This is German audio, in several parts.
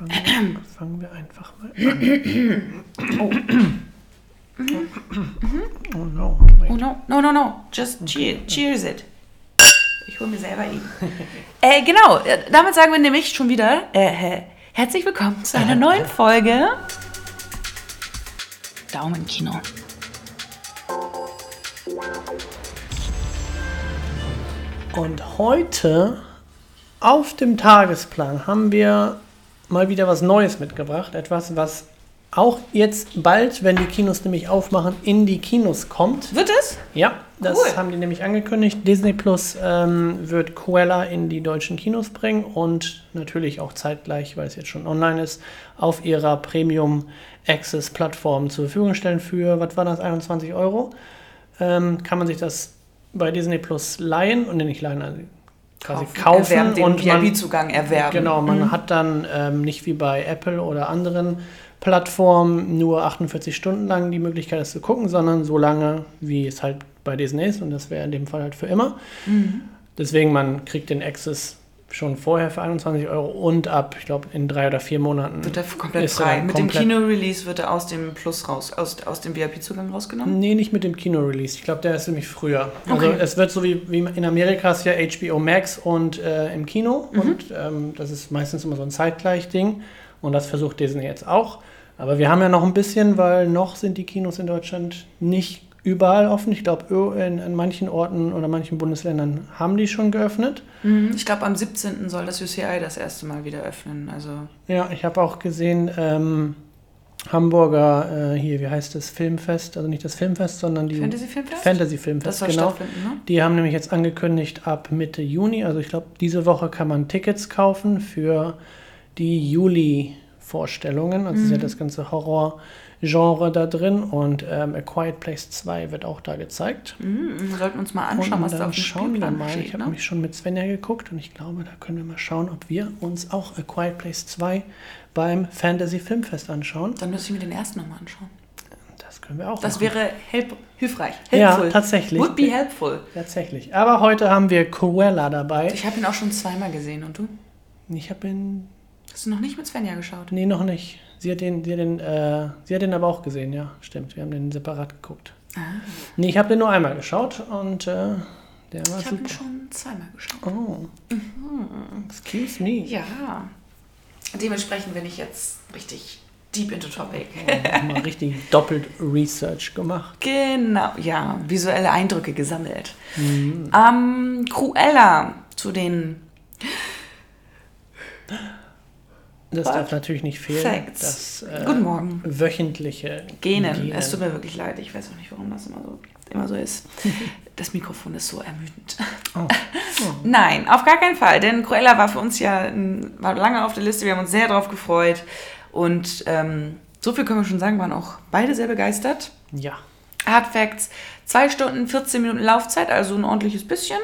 Fangen wir, fangen wir einfach mal an. Oh. Oh no. Oh no, no, no, no. Just cheer, cheers it. Ich hole mir selber ihn. äh, genau, äh, damit sagen wir nämlich schon wieder äh, herzlich willkommen zu einer neuen Folge Daumenkino. Und heute auf dem Tagesplan haben wir mal wieder was Neues mitgebracht. Etwas, was auch jetzt bald, wenn die Kinos nämlich aufmachen, in die Kinos kommt. Wird es? Ja, das Cool. haben die nämlich angekündigt. Disney Plus ähm, wird Cruella in die deutschen Kinos bringen und natürlich auch zeitgleich, weil es jetzt schon online ist, auf ihrer Premium Access Plattform zur Verfügung stellen für, was war das, 21 Euro. Ähm, kann man sich das bei Disney Plus leihen und nicht leihen, also quasi kaufen, Erwerben, den und man, VIP-Zugang erwerben. Genau, man Mhm. hat dann ähm, nicht wie bei Apple oder anderen Plattformen nur 48 Stunden lang die Möglichkeit, das zu gucken, sondern so lange, wie es halt bei Disney ist. Und das wäre in dem Fall halt für immer. Mhm. Deswegen, man kriegt den Access schon vorher für 21 Euro und ab, ich glaube, in drei oder vier Monaten. Wird er komplett ist er frei. dann Mit dem komplett- Kino-Release wird er aus dem Plus raus, aus, aus dem VIP-Zugang rausgenommen. Nee, nicht mit dem Kino-Release. Ich glaube, der ist nämlich früher. Also Okay. es wird so wie, wie in Amerika ist ja HBO Max und äh, im Kino. Mhm. Und ähm, das ist meistens immer so ein Zeitgleich-Ding. Und das versucht Disney jetzt auch. Aber wir haben ja noch ein bisschen, weil noch sind die Kinos in Deutschland nicht überall offen. Ich glaube, in, in manchen Orten oder manchen Bundesländern haben die schon geöffnet. Mhm. Ich glaube, am 17. soll das UCI das erste Mal wieder öffnen. Also Ja, ich habe auch gesehen, ähm, Hamburger, äh, hier, wie heißt das, Filmfest, also nicht das Filmfest, sondern die Fantasy Filmfest? Fantasy Filmfest, genau. ne? Die haben nämlich jetzt angekündigt, ab Mitte Juni, also ich glaube, diese Woche kann man Tickets kaufen für die Juli-Vorstellungen. Also ist ja das ganze Horror-Genre da drin und ähm, A Quiet Place 2 wird auch da gezeigt. Mhm. Wir sollten uns mal anschauen, und was da auf dem schauen wir Spielplan mal. steht. Ich habe Ne? mich schon mit Svenja geguckt und ich glaube, da können wir mal schauen, ob wir uns auch A Quiet Place 2 beim Fantasy Filmfest anschauen. Dann müsste ich mir den ersten nochmal anschauen. Das können wir auch Das machen. wäre help hilfreich. Ja, Helpful. tatsächlich. Would be helpful. Tatsächlich. Aber heute haben wir Cruella dabei. Ich habe ihn auch schon zweimal gesehen. Und du? Ich habe ihn Hast du noch nicht mit Svenja geschaut? Nee, noch nicht. Sie hat den, sie hat den, äh, sie hat den aber auch gesehen, ja, stimmt. Wir haben den separat geguckt. Ah. Nee, ich habe den nur einmal geschaut und äh, der war Ich habe ihn schon zweimal geschaut. Oh. Excuse me. Ja. Dementsprechend bin ich jetzt richtig deep into topic. Oh, mal richtig doppelt Research gemacht. Genau, ja, visuelle Eindrücke gesammelt. Ähm, Cruella zu den Das darf natürlich nicht fehlen. Facts. Das äh, Guten Morgen. wöchentliche Genen. Es tut mir wirklich leid, ich weiß auch nicht, warum das immer so, immer so ist. Das Mikrofon ist so ermüdend. Oh. Nein, auf gar keinen Fall, denn Cruella war für uns ja war lange auf der Liste, wir haben uns sehr darauf gefreut und ähm, so viel können wir schon sagen, waren auch beide sehr begeistert. Ja. Hard Facts, 2 Stunden, 14 Minuten Laufzeit, also ein ordentliches bisschen,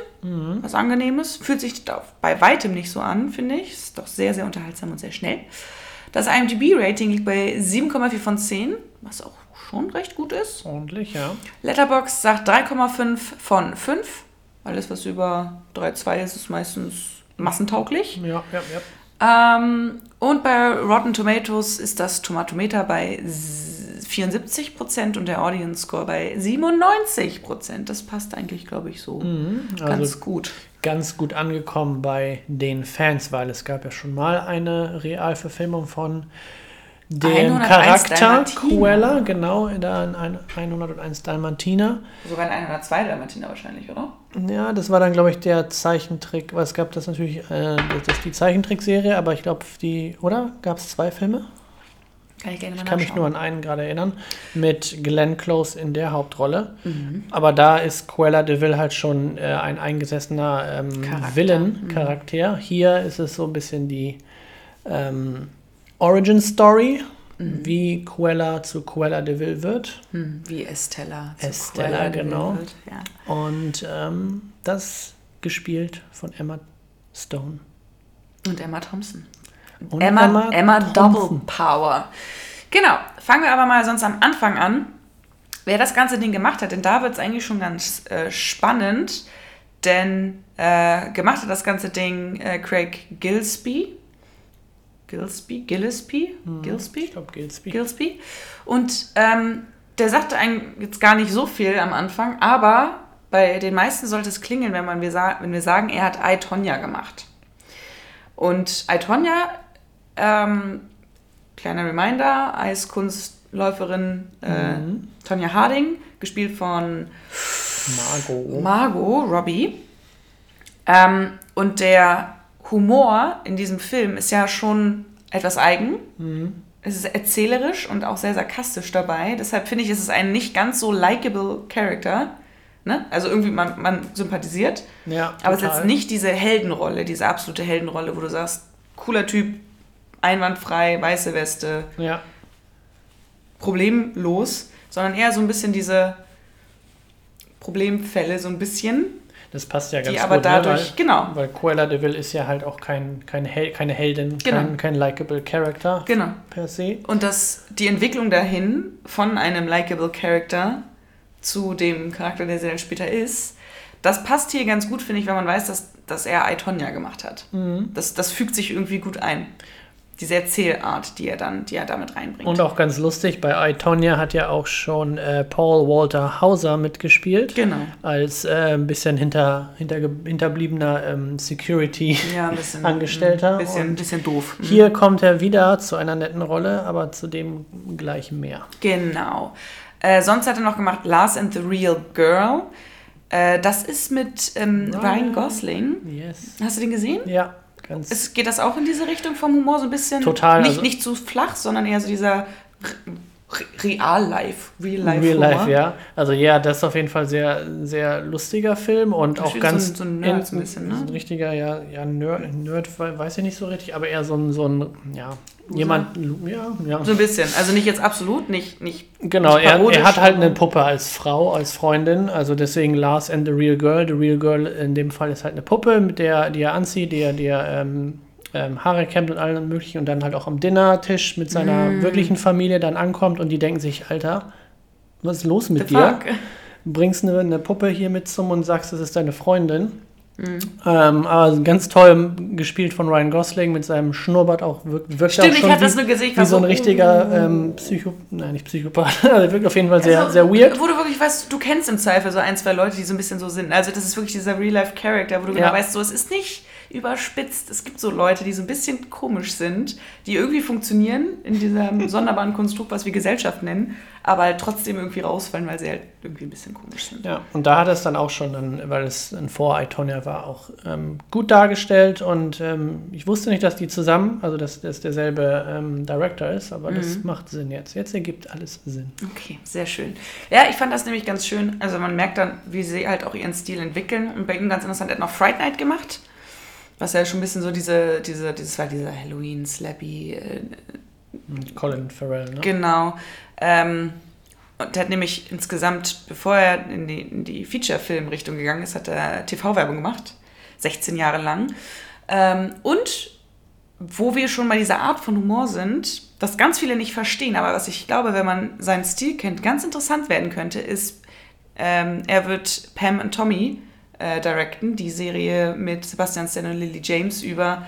was angenehmes. Fühlt sich bei weitem nicht so an, finde ich. Ist doch sehr, sehr unterhaltsam und sehr schnell. Das IMDb-Rating liegt bei 7,4 von 10, was auch schon recht gut ist. Ordentlich, ja. Letterboxd sagt 3,5 von 5. Alles, was über 3,2 ist, ist meistens massentauglich. Ja, ja, ja. Ähm, und bei Rotten Tomatoes ist das Tomatometer bei s- 74% und der Audience Score bei 97%. Das passt eigentlich, glaube ich, so ganz Also gut. ganz gut angekommen bei den Fans, weil es gab ja schon mal eine Realverfilmung von dem 101 Charakter. Cruella, genau, da in ein- 101 Dalmatiner. Sogar in einer oder zwei Dalmatiner wahrscheinlich, oder? Ja, das war dann, glaube ich, der Zeichentrick, weil es gab das natürlich, äh, das ist die Zeichentrickserie, aber ich glaube, die, oder? Gab es zwei Filme? Kann ich gerne mal Ich kann mich nur an einen gerade erinnern, mit Glenn Close in der Hauptrolle. Aber da ist Cruella de Vil halt schon äh, ein eingesessener ähm, Charakter. Villain-Charakter. Hier ist es so ein bisschen die ähm, Origin-Story, wie Cruella zu Cruella de Vil wird. Hm, wie Estella. zu Estella, Cruella de Vil genau. wird, Ja. Und ähm, das gespielt von Emma Stone. Und Emma Thompson. Und Emma, Emma, Double Thompson. Power. Genau, fangen wir aber mal sonst am Anfang an. Wer das ganze Ding gemacht hat, denn da wird es eigentlich schon ganz äh, spannend, denn äh, gemacht hat das ganze Ding äh, Craig Gillespie. Gillespie, Gillespie, Gillespie, Ich glaube, Gillespie. Gillespie. Und ähm, der sagte eigentlich jetzt gar nicht so viel am Anfang, aber bei den meisten sollte es klingeln, wenn, man wir, wenn wir sagen, er hat I, Tonya gemacht. Und I, Tonya, ähm, kleiner Reminder, Eiskunstläuferin äh, Tonya Harding, gespielt von Margot. Margot Robbie. Ähm, und der Humor in diesem Film ist ja schon etwas eigen. Es ist erzählerisch und auch sehr sarkastisch dabei. Deshalb finde ich, ist es ein nicht ganz so likable Character. Ne? Also irgendwie, man, man sympathisiert. ja, Aber es ist jetzt nicht diese Heldenrolle, diese absolute Heldenrolle, wo du sagst, cooler Typ, einwandfrei, weiße Weste, Ja, problemlos, sondern eher so ein bisschen diese Problemfälle, so ein bisschen, das passt ja ganz die aber gut. dadurch, ne? genau, weil, weil Cruella de Vil ist ja halt auch kein, kein Hel keine Heldin, Genau. kein, kein likable Character genau. per se. Und dass die Entwicklung dahin von einem likable Character zu dem Charakter, der sie dann später ist, das passt hier ganz gut, finde ich, wenn man weiß, dass, dass er I, Tonya gemacht hat. Mhm. Das, das fügt sich irgendwie gut ein. Diese Erzählart, die er dann, die er damit reinbringt. Und auch ganz lustig, bei I, Tonya hat ja auch schon äh, Paul Walter Hauser mitgespielt. genau. Als äh, ein bisschen hinter, hinter, hinterbliebener ähm, Security. Ja, ein bisschen. Ein bisschen, bisschen doof. Mhm. Hier kommt er wieder zu einer netten Rolle, aber zu dem gleich mehr. Genau. Äh, sonst hat er noch gemacht Lars and the Real Girl. Äh, das ist mit ähm, Ryan. Ryan Gosling. Yes. Hast du den gesehen? Ja, ganz. Es, geht das auch in diese Richtung vom Humor so ein bisschen? Total, Nicht, also- nicht zu flach, sondern eher so dieser Real-Life. Real-Life. Real Humor. Life, ja. Also ja, das ist auf jeden Fall sehr, sehr lustiger Film und auch ganz so ein- so ein ein bisschen, ne? so ein richtiger, ja, ja Nerd, Nerd, weiß ich nicht so richtig, aber eher so ein, so ein ja, jemand, ja, ja. So ein bisschen. Also nicht jetzt absolut, nicht, nicht Genau, nicht er, er hat halt eine Puppe als Frau, als Freundin, also deswegen Lars and the Real Girl. The Real Girl in dem Fall ist halt eine Puppe, mit der, die er anzieht, die er, die er ähm, ähm, Haare kämmt und allem möglichen und dann halt auch am Dinnertisch mit seiner Mm. wirklichen Familie dann ankommt und die denken sich, Alter, was ist los mit The dir? fuck? Bringst eine, eine Puppe hier mit zum und sagst, das ist deine Freundin. Mhm. Ähm, aber ganz toll gespielt von Ryan Gosling mit seinem Schnurrbart auch wirkt, wirkt Stimmt, auch ich schon hatte wie, das nur gesehen. ich wie so ein oh. richtiger ähm, Psycho, nein nicht Psychopath, also wirkt auf jeden Fall sehr, Also, sehr weird. Wo du wirklich weißt, du kennst im Zweifel so ein, zwei Leute, die so ein bisschen so sind. Also das ist wirklich dieser Real-Life-Character, wo du genau Ja. weißt, so es ist nicht überspitzt. Es gibt so Leute, die so ein bisschen komisch sind, die irgendwie funktionieren in diesem sonderbaren Konstrukt, was wir Gesellschaft nennen, aber halt trotzdem irgendwie rausfallen, weil sie halt irgendwie ein bisschen komisch sind. Ja, und da hat es dann auch schon, dann, weil es ein vor Itonia war, auch ähm, gut dargestellt und ähm, ich wusste nicht, dass die zusammen, also dass das derselbe ähm, Director ist, aber das macht Sinn jetzt. Jetzt ergibt alles Sinn. Okay, sehr schön. Ja, ich fand das nämlich ganz schön. Also man merkt dann, wie sie halt auch ihren Stil entwickeln. Und bei ihm ganz interessant, er hat noch Fright Night gemacht. Was ja schon ein bisschen so diese, diese, dieses war dieser Halloween, Slappy, äh, Colin Farrell, ne? Genau. Ähm, und der hat nämlich insgesamt, bevor er in die, in die Feature-Film-Richtung gegangen ist, hat er TV-Werbung gemacht. 16 Jahre lang. Ähm, und wo wir schon bei dieser Art von Humor sind, was ganz viele nicht verstehen, aber was ich glaube, wenn man seinen Stil kennt, ganz interessant werden könnte, ist, ähm, er wird Pam und Tommy äh, directen, die Serie mit Sebastian Stan und Lily James über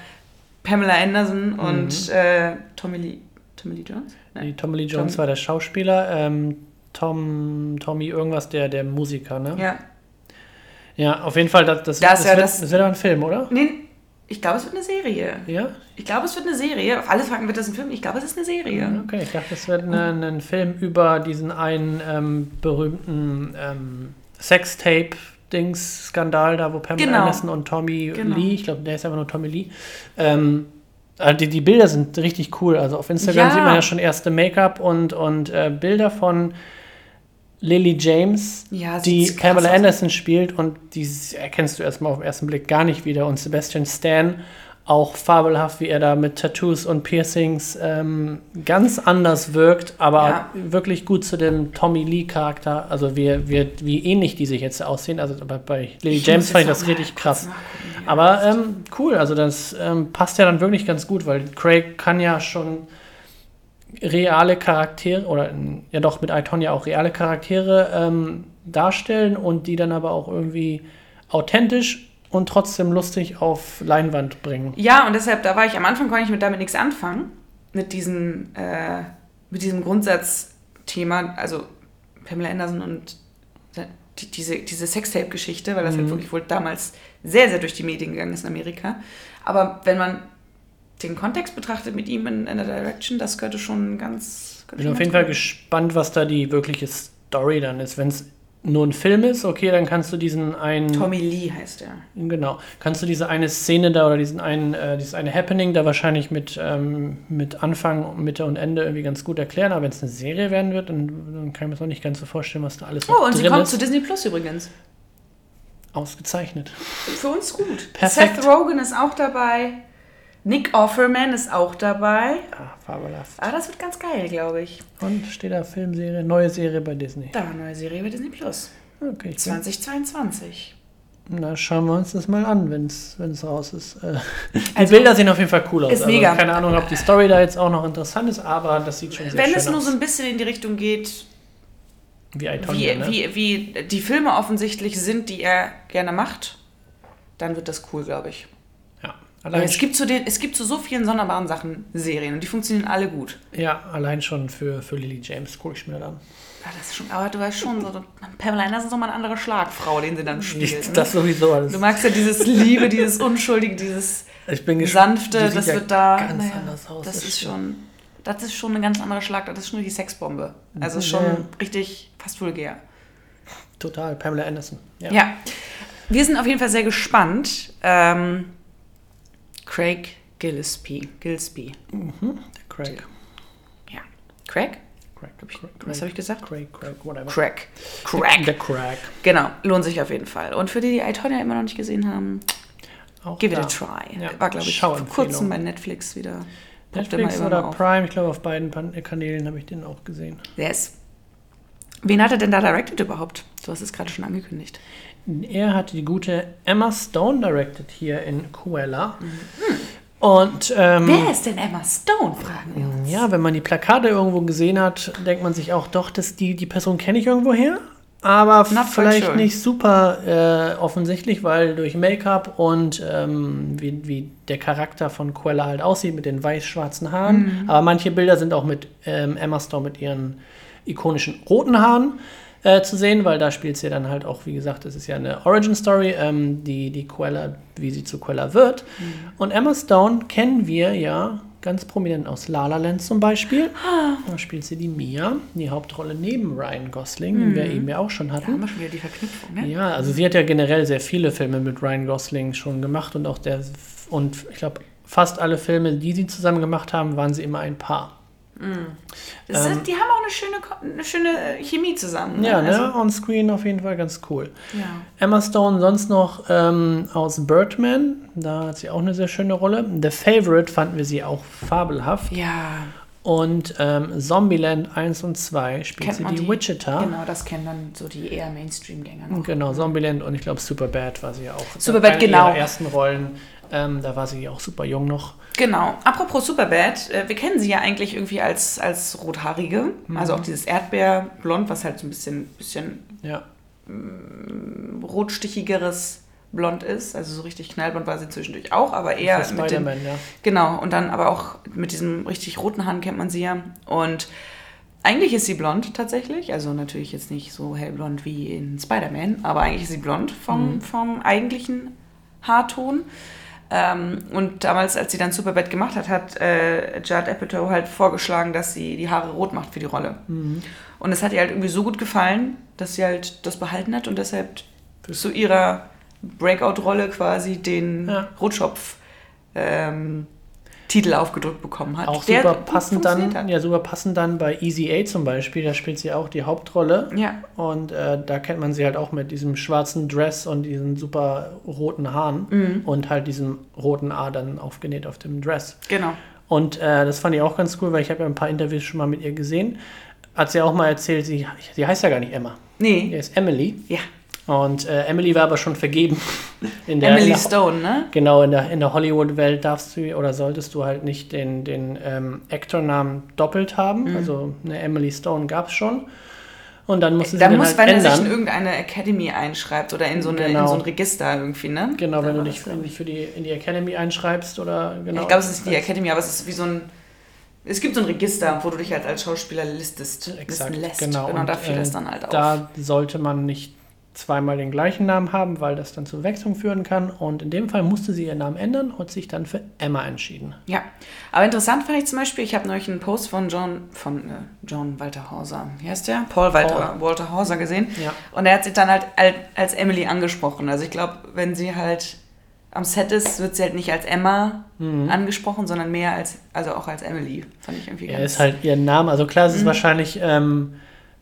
Pamela Anderson und äh, Tommy Lee, Tommy Lee Jones? Die Tommy Lee Jones Tom- war der Schauspieler, ähm, Tom, Tommy irgendwas, der, der Musiker, ne? Ja. Ja, auf jeden Fall, das, das, Das das, ja wird, das- das wird aber ein Film, oder? Nee, ich glaube, es wird eine Serie. Ja? Ich glaube, es wird eine Serie. Auf alle Fragen wird das ein Film. Ich glaube, es ist eine Serie. Okay, ich dachte, das wird eine, ein Film über diesen einen ähm, berühmten ähm, Sextape-Dings-Skandal, da wo Pamela Genau. Anderson und Tommy Genau. Lee, ich glaube, der ist einfach nur Tommy Lee, ähm, also die, die Bilder sind richtig cool. Also auf Instagram Ja. sieht man ja schon erste Make-up und, und äh, Bilder von Lily James, Ja, die Pamela. Anderson spielt und die erkennst du erstmal auf den ersten Blick gar nicht wieder. Und Sebastian Stan, auch fabelhaft, wie er da mit Tattoos und Piercings ähm, ganz anders wirkt, aber Ja. wirklich gut zu dem Tommy Lee-Charakter. Also wie, wie, wie ähnlich die sich jetzt aussehen. Also bei, bei Lily James fand ich das richtig krass. ja. Aber ähm, cool, also das ähm, passt ja dann wirklich ganz gut, weil Craig kann ja schon reale Charaktere oder ähm, ja doch mit Iton ja auch reale Charaktere ähm, darstellen und die dann aber auch irgendwie authentisch und trotzdem lustig auf Leinwand bringen. Ja, und deshalb, da war ich am Anfang, konnte ich mit damit nichts anfangen. Mit diesem, äh, mit diesem Grundsatzthema, also Pamela Anderson und die, diese, diese Sextape-Geschichte, weil das halt wirklich wohl damals sehr, sehr durch die Medien gegangen ist in Amerika. Aber wenn man den Kontext betrachtet mit ihm in, in der Direction, das könnte schon ganz. Bin Könnte schon auf jeden Fall gespannt, was da die wirkliche Story dann ist. Wenn es nur ein Film ist, okay, dann kannst du diesen einen. Tommy Lee heißt er. Genau. Kannst du diese eine Szene da oder diesen einen, äh, dieses eine Happening da wahrscheinlich mit, ähm, mit Anfang, Mitte und Ende irgendwie ganz gut erklären. Aber wenn es eine Serie werden wird, dann, dann kann ich mir das noch nicht ganz so vorstellen, was da alles noch Oh, und sie kommt ist. zu Disney Plus übrigens. Ausgezeichnet. Für uns gut. Perfekt. Seth Rogen ist auch dabei. Nick Offerman ist auch dabei. Ah, fabelhaft. Ah, das wird ganz geil, glaube ich. Und steht da Filmserie, neue Serie bei Disney. Da, neue Serie bei Disney Plus. Okay, ich bin, 2022. na, schauen wir uns das mal an, wenn es raus ist. Äh, die Also, Bilder sehen auf jeden Fall cool aus. Also ist mega. keine Ahnung, ob die Story da jetzt auch noch interessant ist, aber das sieht schon sehr Wenn schön es nur so ein bisschen in die Richtung geht, wie wie, Itonia, ne? wie, wie die Filme offensichtlich sind, die er gerne macht, dann wird das cool, glaube ich. Allein, es gibt, zu den, es gibt zu so vielen sonderbaren Sachen Serien und die funktionieren alle gut. ja, allein schon für, für Lily James gucke ich mir dann an. Ja, das ist schon, aber du weißt schon, so, Pamela Anderson ist nochmal eine andere Schlagfrau, den sie dann spielt. Ne? Das sowieso alles. Du magst ja dieses Liebe, dieses Unschuldige, dieses Ich bin gespannt. Sanfte, das ja wird da. ganz naja, anders aus, Das, ist schon. Das ist schon ein ganz anderer Schlag, das ist schon die Sexbombe. Also schon Ja. richtig fast vulgär. Total, Pamela Anderson. Ja. Ja. Wir sind auf jeden Fall sehr gespannt. Ähm, Craig Gillespie. Gillespie. Craig. Ja. Craig? Craig. Craig. Was habe ich gesagt? Craig, Craig, whatever. Craig. Craig. Der Craig. Genau, lohnt sich auf jeden Fall. Und für die, die Itonia immer noch nicht gesehen haben, Auch give it da. a try. Ja, War, glaube ich, vor kurzem bei Netflix wieder. Netflix oder. Prime, ich glaube auf beiden Pan Kanälen habe ich den auch gesehen. Yes. Wen hat er denn da directed überhaupt? Du hast es gerade schon angekündigt. Er hat die gute Emma Stone directed hier in Cruella. Mhm. Und ähm, Wer ist denn Emma Stone, fragen wir uns. ja, wenn man die Plakate irgendwo gesehen hat, denkt man sich auch doch, dass die, die Person kenne ich irgendwo her. Aber vielleicht sure. nicht super äh, offensichtlich, weil durch Make-up und ähm, wie, wie der Charakter von Cruella halt aussieht mit den weiß-schwarzen Haaren. Mhm. Aber manche Bilder sind auch mit ähm, Emma Stone mit ihren ikonischen roten Haaren äh, zu sehen, weil da spielt sie dann halt auch, wie gesagt, es ist ja eine Origin-Story, ähm, die, die Cruella, wie sie zu Cruella wird. Mhm. Und Emma Stone kennen wir ja ganz prominent aus La La Land zum Beispiel. Ah. Da spielt sie die Mia, die Hauptrolle neben Ryan Gosling, die wir eben ja auch schon Mhm. Da haben hatten. wir schon wieder die Verknüpfung, ne? Ja, also sie hat ja generell sehr viele Filme mit Ryan Gosling schon gemacht und auch der und ich glaube fast alle Filme, die sie zusammen gemacht haben, waren sie immer ein Paar. Das Ähm, ist, die haben auch eine schöne, eine schöne Chemie zusammen. Ja, ne? Also, On Screen auf jeden Fall ganz cool. ja. Emma Stone sonst noch ähm, aus Birdman, da hat sie auch eine sehr schöne Rolle. The Favorite fanden wir sie auch fabelhaft. ja, Und ähm, Zombieland 1 und 2 spielt sie die, die. Wichita. Genau, das kennen dann so die eher Mainstream-Gänger noch. Genau, Zombieland und ich glaube Superbad war sie ja auch. Superbad, Eine genau. ihrer ersten Rollen. Ähm, da war sie auch super jung noch. Genau. Apropos Superbad, äh, wir kennen sie ja eigentlich irgendwie als, als Rothaarige. Also auch dieses Erdbeerblond, was halt so ein bisschen, bisschen Ja. rotstichigeres Blond ist. Also so richtig knallblond war sie zwischendurch auch, aber eher mit dem, Spider-Man, ja. Genau, und dann aber auch mit diesem richtig roten Haaren kennt man sie ja. Und eigentlich ist sie blond tatsächlich. Also natürlich jetzt nicht so hellblond wie in Spider-Man, aber eigentlich ist sie blond vom, vom eigentlichen Haarton. Ähm, und damals, als sie dann Superbad gemacht hat, hat äh, Judd Apatow halt vorgeschlagen, dass sie die Haare rot macht für die Rolle. Und es hat ihr halt irgendwie so gut gefallen, dass sie halt das behalten hat und deshalb zu ihrer Breakout-Rolle quasi den Ja. Rotschopf ähm, Titel aufgedrückt bekommen hat. Auch super passend dann, ja, super passend dann bei Easy A zum Beispiel, da spielt sie auch die Hauptrolle. Ja, Und äh, da kennt man sie halt auch mit diesem schwarzen Dress und diesen super roten Haaren Mhm. und halt diesem roten A dann aufgenäht auf dem Dress. genau. Und äh, das fand ich auch ganz cool, weil ich habe ja ein paar Interviews schon mal mit ihr gesehen. Hat sie auch mal erzählt, sie, sie heißt ja gar nicht Emma. Nee, ist Emily. ja. Und äh, Emily war aber schon vergeben. In der, in Emily der, Stone, ne? Genau, in der, in der Hollywood-Welt darfst du oder solltest du halt nicht den, den ähm, Actor-Namen doppelt haben. Mhm. Also eine Emily Stone gab es schon. Und dann musst du sie Da dann muss, halt wenn er ändern. sich in irgendeine Academy einschreibt oder in so, eine, in Genau. so ein Register irgendwie, ne? genau, wenn du dich für, für die, in die Academy einschreibst oder genau. Ich glaube, es ist die Academy, aber es ist wie so ein. Es gibt so ein Register, wo du dich halt als Schauspieler listest, Exakt, lässt. genau. genau Und, da fiel äh, das dann halt auf. Da sollte man nicht zweimal den gleichen Namen haben, weil das dann zu Wechselung führen kann. Und in dem Fall musste sie ihren Namen ändern und sich dann für Emma entschieden. Ja, aber interessant fand ich zum Beispiel, ich habe neulich einen Post von John, von äh, John Walter Hauser, wie heißt der? Paul Walter, Walter Hauser gesehen. Ja. Und er hat sie dann halt al- als Emily angesprochen. Also ich glaube, wenn sie halt am Set ist, wird sie halt nicht als Emma Mhm. angesprochen, sondern mehr als, also auch als Emily. Fand ich irgendwie Er ganz ist halt ihr Name. Also klar, es Mhm. ist wahrscheinlich, ähm,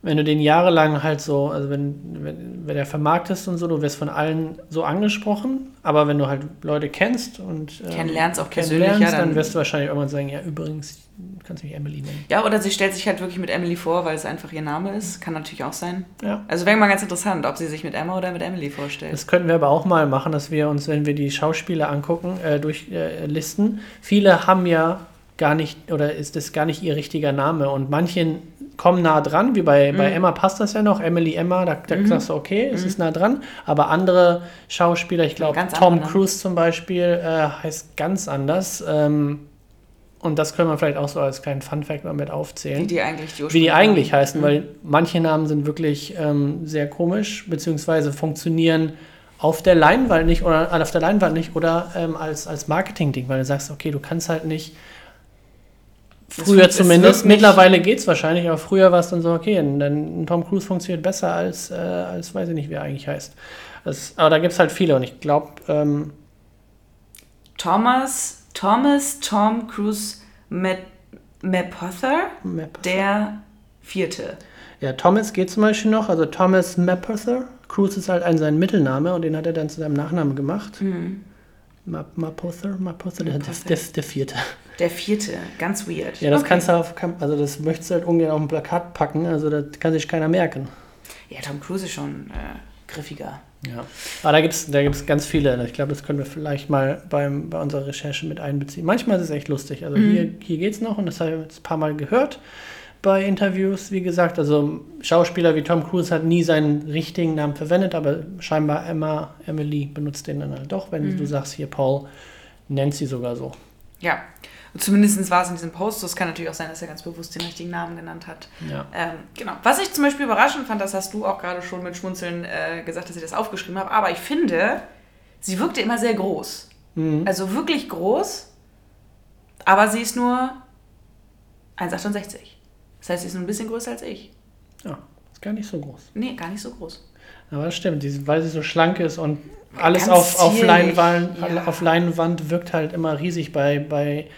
wenn du den jahrelang halt so, also wenn, wenn, wenn er vermarktest und so, du wirst von allen so angesprochen, aber wenn du halt Leute kennst und ähm, Kennenlernst auch kennenlernst, persönlich, ja, dann, dann- wirst du wahrscheinlich irgendwann sagen, ja, übrigens, du kannst mich Emily nennen. Ja, oder sie stellt sich halt wirklich mit Emily vor, weil es einfach ihr Name ist. Kann natürlich auch sein. Ja. Also wäre mal ganz interessant, ob sie sich mit Emma oder mit Emily vorstellt. Das könnten wir aber auch mal machen, dass wir uns, wenn wir die Schauspieler angucken, äh, durchlisten. Äh. Viele haben ja gar nicht, oder ist das gar nicht ihr richtiger Name? Und manche kommen nah dran, wie bei, bei Mhm. Emma passt das ja noch, Emily Emma, da, da sagst du, okay, es ist nah dran, aber andere Schauspieler, ich glaube, Tom andere. Cruise zum Beispiel, äh, heißt ganz anders ähm, und das können wir vielleicht auch so als kleinen Funfact mal mit aufzählen. Wie die eigentlich die wie die eigentlich Namen- heißen, weil manche Namen sind wirklich ähm, sehr komisch, beziehungsweise funktionieren auf der Leinwand nicht oder äh, auf der Leinwand nicht oder ähm, als, als Marketing-Ding, weil du sagst, okay, du kannst halt nicht früher zumindest, mittlerweile geht es wahrscheinlich, aber früher war es dann so, okay, dann Tom Cruise funktioniert besser als, äh, als weiß ich nicht, wie er eigentlich heißt. Das, aber da gibt es halt viele und ich glaube, ähm, Thomas, Thomas Tom Cruise Mapother, der vierte. ja, Thomas geht zum Beispiel noch, also Thomas Mapother. Cruise ist halt ein sein Mittelname und den hat er dann zu seinem Nachnamen gemacht. Map- Mapother, Mapother, der, der, der vierte. Der vierte, ganz weird. Ja, das Okay. kannst du auf, also das möchtest du halt ungern auf ein Plakat packen, also das kann sich keiner merken. Ja, Tom Cruise ist schon äh, griffiger. Ja. Aber da gibt es da gibt's ganz viele. Ich glaube, das können wir vielleicht mal beim, bei unserer Recherche mit einbeziehen. Manchmal ist es echt lustig. Also hier, hier geht es noch und das habe ich jetzt ein paar Mal gehört bei Interviews, wie gesagt. Also Schauspieler wie Tom Cruise hat nie seinen richtigen Namen verwendet, aber scheinbar Emma, Emily benutzt den dann halt doch, wenn du sagst, hier Paul, nennt sie sogar so. Ja. Zumindest war es in diesem Post. so. Es kann natürlich auch sein, dass er ganz bewusst den richtigen Namen genannt hat. Ja. Ähm, genau. Was ich zum Beispiel überraschend fand, das hast du auch gerade schon mit Schmunzeln äh, gesagt, dass ich das aufgeschrieben habe. Aber ich finde, sie wirkte immer sehr groß. Mhm. Also wirklich groß. Aber sie ist nur 1,68. Das heißt, sie ist nur ein bisschen größer als ich. ja, ist gar nicht so groß. Nee, gar nicht so groß. Aber das stimmt, weil sie so schlank ist und alles Ganz auf, auf, Leinwand, ja. auf Leinwand wirkt halt immer riesig bei, bei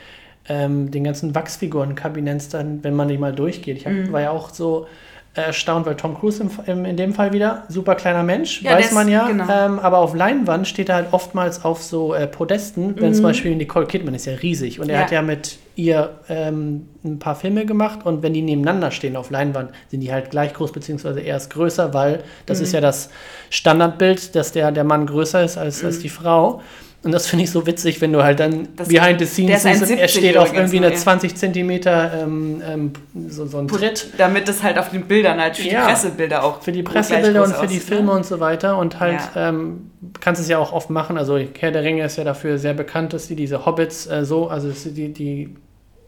ähm, den ganzen Wachsfigurenkabinetts, dann, wenn man die mal durchgeht. Ich hab, Mhm. war ja auch so äh, erstaunt, weil Tom Cruise im, im, in dem Fall wieder, super kleiner Mensch, Ja, weiß ist- man ja, genau. ähm, aber auf Leinwand steht er halt oftmals auf so äh, Podesten, wenn zum Beispiel Nicole Kidman ist ja riesig und er Mhm. Ja. hat ja mit ihr ähm, ein paar Filme gemacht und wenn die nebeneinander stehen auf Leinwand, sind die halt gleich groß, beziehungsweise erst größer, weil das Mhm. ist ja das Standardbild, dass der, der Mann größer ist als, als die Frau. Und das finde ich so witzig, wenn du halt dann. Das- behind the scenes siehst, er steht auf 70 irgendwie eine übrigens, 20 Zentimeter ähm, ähm, so, so ein Tritt Damit das halt auf den Bildern halt für Ja. die Pressebilder auch für die Pressebilder und für die aussieht, ne? Filme und so weiter. Und halt, Ja. ähm, kannst es ja auch oft machen. Also Herr der Ringe ist ja dafür sehr bekannt, dass sie diese Hobbits äh, so, also die, die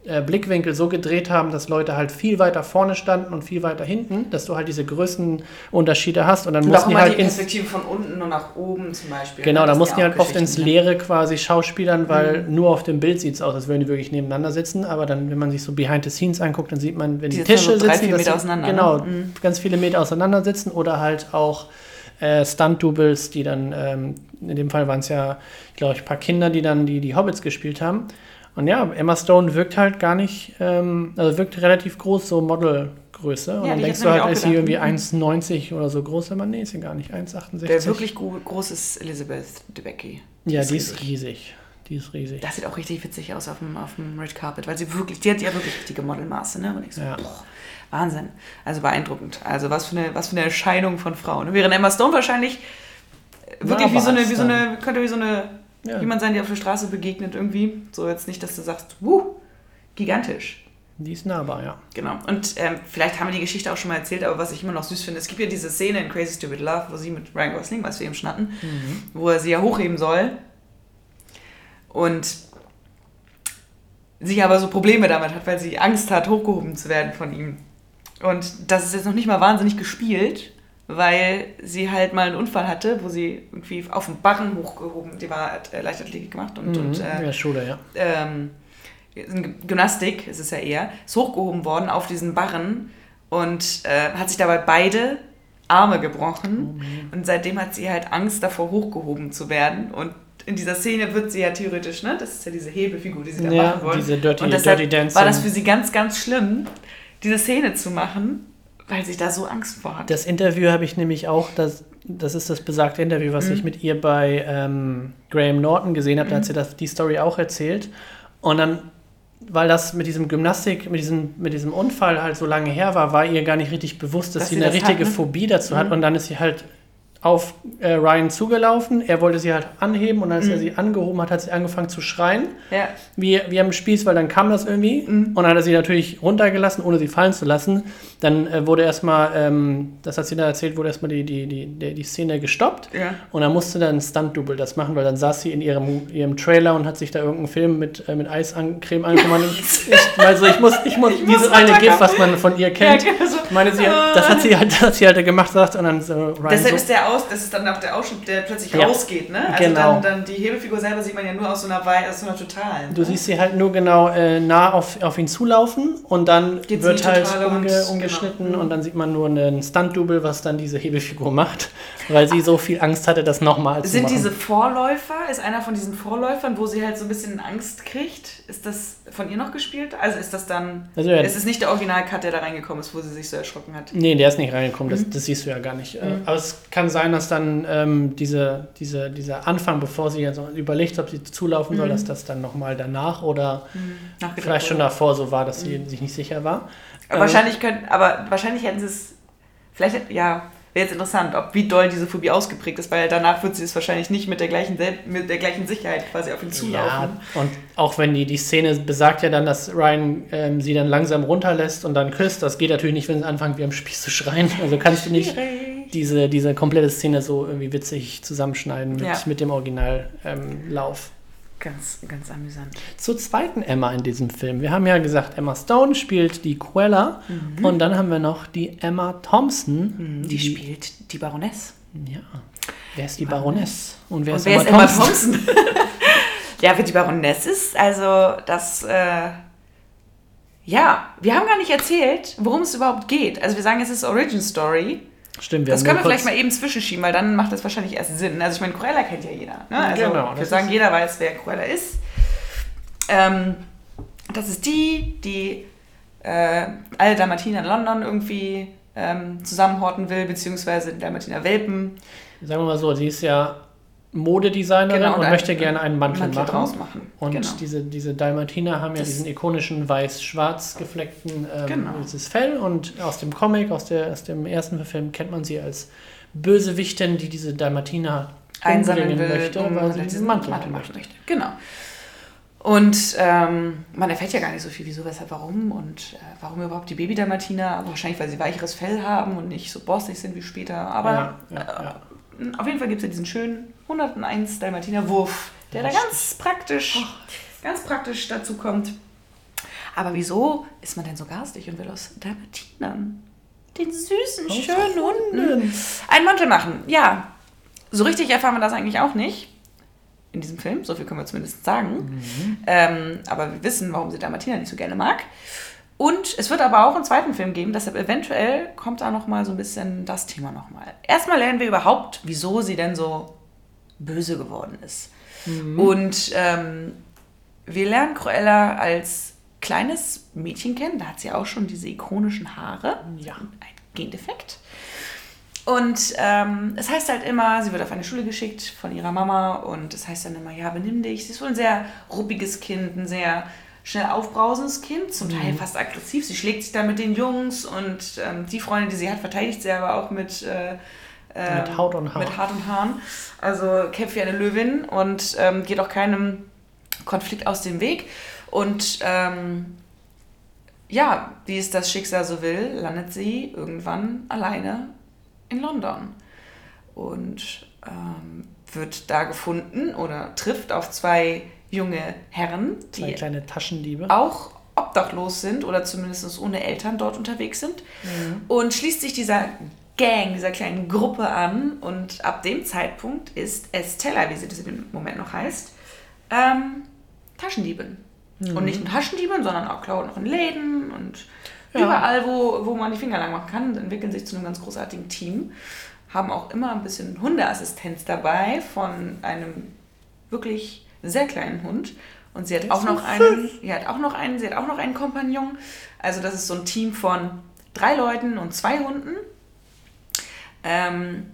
äh, Blickwinkel so gedreht haben, dass Leute halt viel weiter vorne standen und viel weiter hinten, dass du halt diese Größenunterschiede hast. Und dann Und mussten die halt die Perspektive von unten und nach oben zum Beispiel. Genau, ne? da mussten die halt oft ins ne? Leere quasi schauspielern, weil nur auf dem Bild sieht es aus, als würden die wirklich nebeneinander sitzen. Aber dann, wenn man sich so behind the scenes anguckt, dann sieht man, wenn die, Die Tische so drei, sitzen, Meter auseinander, Genau, ne? Mhm. ganz viele Meter auseinander sitzen oder halt auch äh, Stunt-Doubles, die dann, ähm, in dem Fall waren es ja, glaube ich, ein paar Kinder, die dann die, die Hobbits gespielt haben. Und ja, Emma Stone wirkt halt gar nicht, ähm, also wirkt relativ groß, so Modelgröße. Und Ja, dann denkst du halt, ist sie irgendwie gedacht. 1,90 oder so groß, aber nee, ist sie gar nicht, 1,68. Der wirklich gro groß ist Elizabeth Debicki. Ja, die ist riesig. Die ist riesig. Das sieht auch richtig witzig aus auf dem, auf dem Red Carpet, weil sie wirklich, die hat ja wirklich richtige Modelmaße, ne? Und ich so, Ja. boah, Wahnsinn. Also beeindruckend. Also was für eine, was für eine Erscheinung von Frauen. Während Emma Stone wahrscheinlich wirklich wie so eine, wie so eine, könnte wie so eine, Ja. wie man sein, die auf der Straße begegnet irgendwie. So jetzt nicht, dass du sagst, wuh, gigantisch. Die ist nahbar, ja. Genau. Und ähm, vielleicht haben wir die Geschichte auch schon mal erzählt, aber was ich immer noch süß finde, es gibt ja diese Szene in Crazy Stupid Love, wo sie mit Ryan Gosling, was wir eben schon hatten, mhm. wo er sie ja hochheben soll. Und sie aber so Probleme damit hat, weil sie Angst hat, hochgehoben zu werden von ihm. Und das ist jetzt noch nicht mal wahnsinnig gespielt, weil sie halt mal einen Unfall hatte, wo sie irgendwie auf dem Barren hochgehoben, die war hat äh, Leichtathletik gemacht und, mhm, und äh, ja, Schule, ja. Ähm, Gymnastik ist es ja eher, ist hochgehoben worden auf diesen Barren und äh, hat sich dabei beide Arme gebrochen. Oh, und seitdem hat sie halt Angst davor, hochgehoben zu werden. Und in dieser Szene wird sie ja theoretisch, ne? Das ist ja diese Hebefigur, die sie da ja, machen wollen. Diese Dirty, und deshalb Dirty Dancing. war das für sie ganz, ganz schlimm, diese Szene zu machen, weil sie da so Angst vor hat. Das Interview habe ich nämlich auch, das, das ist das besagte Interview, was mhm. ich mit ihr bei ähm, Graham Norton gesehen habe. Mhm. Da hat mhm. sie das, die Story auch erzählt. Und dann weil das mit diesem Gymnastik, mit diesem, mit diesem Unfall halt so lange her war, war ihr gar nicht richtig bewusst, dass, dass sie eine richtige hat, ne? Phobie dazu mhm. hat. Und dann ist sie halt auf äh, Ryan zugelaufen. Er wollte sie halt anheben und als mhm. er sie angehoben hat, hat sie angefangen zu schreien. Ja. Wie, wie am Spieß, weil dann kam das irgendwie. Mhm. Und dann hat er sie natürlich runtergelassen, ohne sie fallen zu lassen. Dann äh, wurde erstmal, ähm, das hat sie dann erzählt, wurde erstmal die, die, die, die, die Szene gestoppt. Ja. Und dann musste dann ein Stunt-Double das machen, weil dann saß sie in ihrem, ihrem Trailer und hat sich da irgendeinen Film mit, äh, mit Eiscreme angekommen. ich, also ich muss, ich muss ich dieses muss eine GIF, was man von ihr kennt. Ja, genau so. meine, sie, das hat sie halt, das hat sie halt gemacht, sagt, und dann so Ryan Deshalb so, ist der aus, das ist dann auch der Ausschnitt, der plötzlich ja. rausgeht, ne? Also genau. dann, dann die Hebelfigur selber sieht man ja nur aus so einer, aus so einer totalen. Du ne? siehst sie halt nur genau äh, nah auf, auf ihn zulaufen und dann Geht wird halt umge, umgeschnitten genau. und dann sieht man nur einen Stunt-Double, was dann diese Hebelfigur macht, weil sie so viel Angst hatte, das nochmal zu Sind machen. diese Vorläufer, ist einer von diesen Vorläufern, wo sie halt so ein bisschen Angst kriegt, ist das von ihr noch gespielt? Also ist das dann, also ja, ist es nicht der Original-Cut, der da reingekommen ist, wo sie sich so erschrocken hat? Nee, der ist nicht reingekommen, das, mhm. das siehst du ja gar nicht. Äh, mhm. Aber es kann sein, dass dann ähm, diese, diese, dieser Anfang, bevor sie also überlegt, ob sie zulaufen soll, mhm. dass das dann nochmal danach oder mhm. vielleicht schon davor so war, dass sie mhm. sich nicht sicher war. Aber ähm, wahrscheinlich können, aber wahrscheinlich hätten sie es, vielleicht, ja, wäre jetzt interessant, ob wie doll diese Phobie ausgeprägt ist, weil danach wird sie es wahrscheinlich nicht mit der gleichen, mit der gleichen Sicherheit quasi auf ihn zulaufen. Ja, und auch wenn die, die Szene besagt ja dann, dass Ryan ähm, sie dann langsam runterlässt und dann küsst, das geht natürlich nicht, wenn sie anfangen, wie am Spieß zu schreien. Also kannst du nicht diese, diese komplette Szene so irgendwie witzig zusammenschneiden mit, ja. mit dem Originallauf. Ähm, Ganz, ganz amüsant. Zur zweiten Emma in diesem Film. Wir haben ja gesagt, Emma Stone spielt die Quella mhm. und dann haben wir noch die Emma Thompson. Mhm, die, die, spielt die Baroness. Ja. Wer ist die Baroness? Und wer, und ist, wer Emma ist Emma Thompson? ja, wer die Baroness ist, also das. Äh, ja, wir haben gar nicht erzählt, worum es überhaupt geht. Also wir sagen, es ist Origin Story. Stimmt, wir Das können wir vielleicht mal eben zwischenschieben, weil dann macht das wahrscheinlich erst Sinn. Also ich meine, Cruella kennt ja jeder. Ne? Also genau. Wir sagen, jeder weiß, wer Cruella ist. Ähm, das ist die, die äh, alle Dalmatiner in London irgendwie ähm, zusammenhorten will, beziehungsweise Dalmatiner Welpen. Sagen wir mal so, sie ist ja Modedesignerin genau, und, und möchte gerne einen Mantel, Mantel machen. Draus machen. Und genau. diese, diese Dalmatiner haben ja das diesen ikonischen weiß-schwarz gefleckten ähm, genau. dieses Fell und aus dem Comic, aus, der, aus dem ersten Film kennt man sie als Bösewichtin, die diese Dalmatiner einsammeln will, möchte, weil sie diesen Mantel, Mantel machen möchte. Genau. Und ähm, man erfährt ja gar nicht so viel, wieso, weshalb, warum und äh, warum überhaupt die Baby-Dalmatiner. Wahrscheinlich, weil sie weicheres Fell haben und nicht so borstig sind wie später. Aber ja, ja, ja. Äh, auf jeden Fall gibt es ja diesen schönen 101 Dalmatiner Wurf, der da ganz praktisch, ganz praktisch dazu kommt. Aber wieso ist man denn so garstig und will aus Dalmatinern, den süßen, aus schönen Hunden, einen Mantel machen? Ja, so richtig erfahren wir das eigentlich auch nicht in diesem Film. So viel können wir zumindest sagen. Mhm. Ähm, aber wir wissen, warum sie Dalmatiner nicht so gerne mag. Und es wird aber auch einen zweiten Film geben, deshalb eventuell kommt da nochmal so ein bisschen das Thema nochmal. Erstmal lernen wir überhaupt, wieso sie denn so böse geworden ist. Mhm. Und ähm, wir lernen Cruella als kleines Mädchen kennen, da hat sie auch schon diese ikonischen Haare, ja. ein Gendefekt. Und ähm, es heißt halt immer, sie wird auf eine Schule geschickt von ihrer Mama und es heißt dann immer, ja, benimm dich. Sie ist wohl ein sehr ruppiges Kind, ein sehr schnell aufbrausendes Kind, zum Teil mhm. fast aggressiv. Sie schlägt sich dann mit den Jungs und ähm, die Freunde, die sie hat, verteidigt sie aber auch mit, äh, mit Haut und Haaren. Mit Haut und Haaren. Also kämpft wie eine Löwin und ähm, geht auch keinem Konflikt aus dem Weg. Und ähm, ja, wie es das Schicksal so will, landet sie irgendwann alleine in London und ähm, wird da gefunden oder trifft auf zwei junge Herren, die Zwei kleine Taschendiebe. auch obdachlos sind oder zumindest ohne Eltern dort unterwegs sind und schließt sich dieser Gang, dieser kleinen Gruppe an und ab dem Zeitpunkt ist Estella, wie sie das in dem Moment noch heißt, ähm, Taschendiebin. Und nicht nur Taschendiebin, sondern auch klauen noch in Läden und Ja. überall, wo, wo man die Finger lang machen kann, entwickeln sich zu einem ganz großartigen Team. Haben auch immer ein bisschen Hundeassistenz dabei von einem wirklich sehr kleinen Hund. Und sie hat Der auch noch einen, sie hat auch noch einen, sie hat auch noch einen Kompagnon. Also das ist so ein Team von drei Leuten und zwei Hunden. Ähm,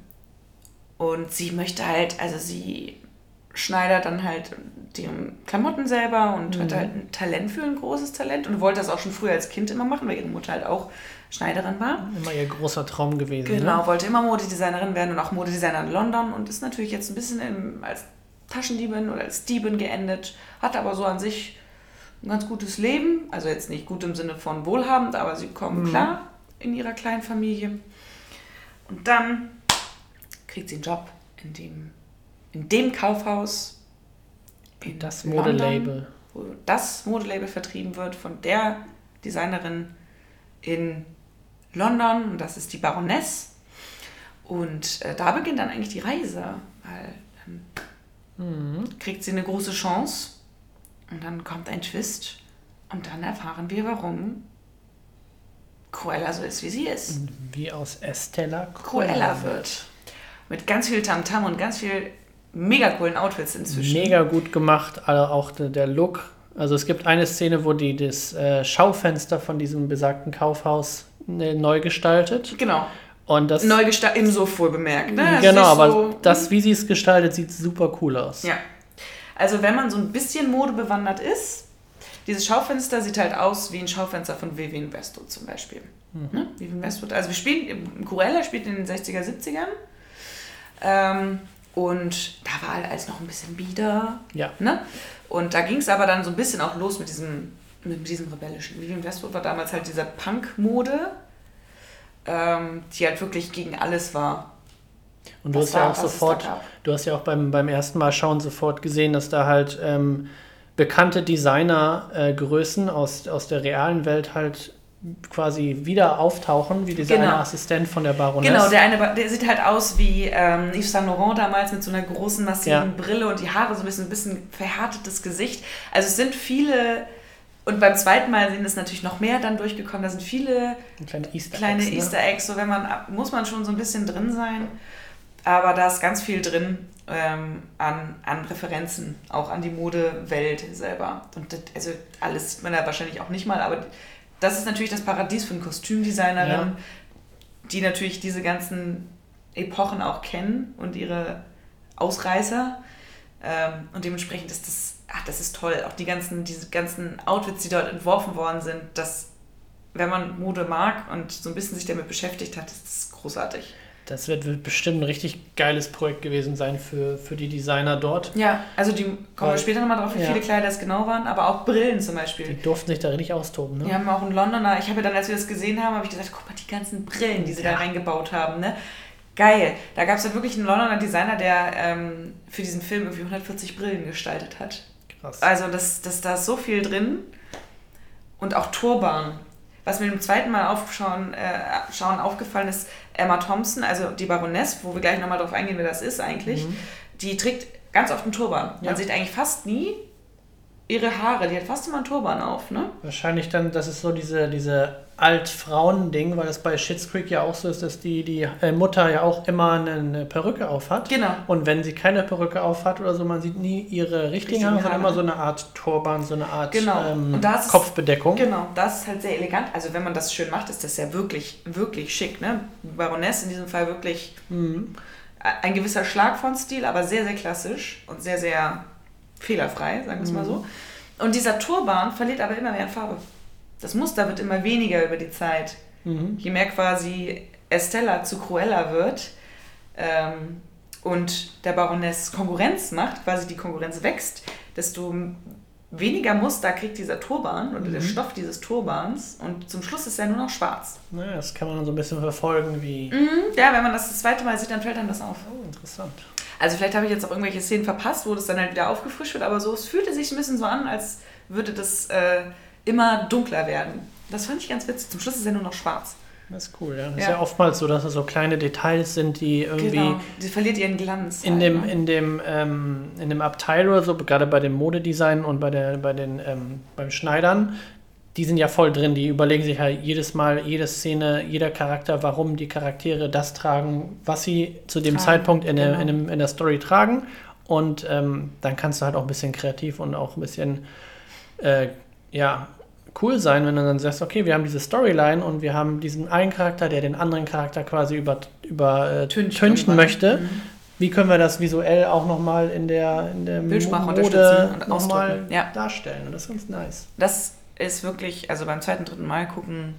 und sie möchte halt, also sie schneidert dann halt die Klamotten selber und hat halt ein Talent für ein großes Talent und wollte das auch schon früher als Kind immer machen, weil ihre Mutter halt auch Schneiderin war. Immer ihr großer Traum gewesen. Genau, Ne? wollte immer Modedesignerin werden und auch Modedesigner in London und ist natürlich jetzt ein bisschen im, als Taschendiebin oder als Diebin geendet, hat aber so an sich ein ganz gutes Leben. Also jetzt nicht gut im Sinne von wohlhabend, aber sie kommen Mhm. klar in ihrer kleinen Familie. Und dann kriegt sie einen Job in dem, in dem Kaufhaus. in Das Modelabel. Wo das Modelabel vertrieben wird von der Designerin in London. Und das ist die Baroness. Und äh, da beginnt dann eigentlich die Reise. Weil dann Mhm. kriegt sie eine große Chance. Und dann kommt ein Twist. Und dann erfahren wir, warum Cruella so ist, wie sie ist. Wie aus Estella Cruella wird. Mit ganz viel Tamtam und ganz viel mega coolen Outfits inzwischen. Mega gut gemacht, also auch der, Look. Also es gibt eine Szene, wo die das äh, Schaufenster von diesem besagten Kaufhaus äh, neu gestaltet. Genau. Und das Neu gestaltet, ebenso wohl bemerkt. Ne? Genau, aber so- das, wie sie es gestaltet, sieht super cool aus. Ja. Also wenn man so ein bisschen modebewandert ist, dieses Schaufenster sieht halt aus wie ein Schaufenster von Vivian Westwood zum Beispiel. Ne? Vivian Westwood, also wir spielen, Cruella spielt in den 60er, 70ern. Ähm, und da war halt alles noch ein bisschen bieder. Ja. Ne? Und da ging es aber dann so ein bisschen auch los mit diesem, mit diesem rebellischen. Vivian Westwood war damals halt dieser Punk-Mode, ähm, die halt wirklich gegen alles war. Und du hast ja da- auch sofort, du hast ja auch beim, beim ersten Mal schauen sofort gesehen, dass da halt ähm, bekannte Designergrößen aus, aus der realen Welt halt quasi wieder auftauchen, wie dieser Genau. Assistent von der Baroness. Genau, der eine, der sieht halt aus wie ähm, Yves Saint Laurent damals mit so einer großen, massiven Ja. Brille und die Haare so ein bisschen, ein bisschen verhärtetes Gesicht. Also es sind viele, und beim zweiten Mal sind es natürlich noch mehr dann durchgekommen, da sind viele Ein kleiner Easter kleine Eggs, ne? Easter Eggs, so wenn man, muss man schon so ein bisschen drin sein. Aber da ist ganz viel drin ähm, an, an Referenzen, auch an die Modewelt selber. Und das, also alles sieht man da wahrscheinlich auch nicht mal, aber das ist natürlich das Paradies für eine Kostümdesignerin, Ja. die natürlich diese ganzen Epochen auch kennen und ihre Ausreißer. Ähm, und dementsprechend ist das, ach, das ist toll. Auch die ganzen, diese ganzen Outfits, die dort entworfen worden sind, das, wenn man Mode mag und so ein bisschen sich damit beschäftigt hat, ist das großartig. Das wird, wird bestimmt ein richtig geiles Projekt gewesen sein für, für die Designer dort. Ja, also die kommen wir später nochmal drauf, wie ja. viele Kleider es genau waren, aber auch Brillen zum Beispiel. Die durften sich da richtig austoben, ne? Wir haben auch einen Londoner, ich habe ja dann, als wir das gesehen haben, habe ich gesagt, guck mal, die ganzen Brillen, die sie da Ja. reingebaut haben, ne? Geil. Da gab es dann wirklich einen Londoner Designer, der ähm, für diesen Film irgendwie 140 Brillen gestaltet hat. Krass. Also das, das, da ist so viel drin. Und auch Turban. Was mir beim zweiten Mal aufschauen äh, schauen aufgefallen ist, Emma Thompson, also die Baroness, wo wir gleich nochmal drauf eingehen, wer das ist eigentlich, die trägt ganz oft einen Turban. Man Ja. sieht eigentlich fast nie ihre Haare. Die hat fast immer einen Turban auf, ne? Wahrscheinlich dann, das ist so diese, diese Alt-Frauen-Ding, weil das bei Schitt's Creek ja auch so ist, dass die, die äh, Mutter ja auch immer eine, Perücke aufhat. Genau. Und wenn sie keine Perücke aufhat oder so, man sieht nie ihre richtigen Haare, sondern immer so eine Art Turban, so eine Art Genau. ähm, ist- Kopfbedeckung. Genau, das ist halt sehr elegant. Also wenn man das schön macht, ist das ja wirklich, wirklich schick, ne? Baroness in diesem Fall wirklich Mhm. ein gewisser Schlag von Stil, aber sehr, sehr klassisch und sehr, sehr fehlerfrei, sagen wir es mal Mhm. so. Und dieser Turban verliert aber immer mehr an Farbe. Das Muster wird immer weniger über die Zeit. Mhm. Je mehr quasi Estella zu Cruella wird ähm, und der Baroness Konkurrenz macht, quasi die Konkurrenz wächst, desto weniger Muster kriegt dieser Turban oder mhm. der Stoff dieses Turbans und zum Schluss ist er nur noch schwarz. Naja, das kann man so ein bisschen verfolgen, wie. Mhm, ja, wenn man das das zweite Mal sieht, dann fällt dann das auf. Oh, interessant. Also vielleicht habe ich jetzt auch irgendwelche Szenen verpasst, wo das dann halt wieder aufgefrischt wird, aber so, es fühlte sich ein bisschen so an, als würde das äh, immer dunkler werden. Das fand ich ganz witzig. Zum Schluss ist er nur noch schwarz. Das ist cool, ja. Das ja. ist ja oftmals so, dass es so kleine Details sind, die irgendwie. Genau, die verliert ihren Glanz. In halt, dem, ne? in, dem, ähm, in dem Abteil oder so, gerade bei dem Modedesign und bei, der, bei den, ähm, beim Schneidern, die sind ja voll drin. Die überlegen sich halt jedes Mal, jede Szene, jeder Charakter, warum die Charaktere das tragen, was sie zu dem tragen, Zeitpunkt in, genau. der, in, dem, in der Story tragen. Und ähm, dann kannst du halt auch ein bisschen kreativ und auch ein bisschen äh, ja, cool sein, wenn du dann sagst, okay, wir haben diese Storyline und wir haben diesen einen Charakter, der den anderen Charakter quasi über, über äh, tünchen möchte. Mhm. Wie können wir das visuell auch nochmal in der, in der Mode nochmal ja. darstellen? Und das ist ganz nice. Das ist wirklich, also beim zweiten, dritten Mal gucken,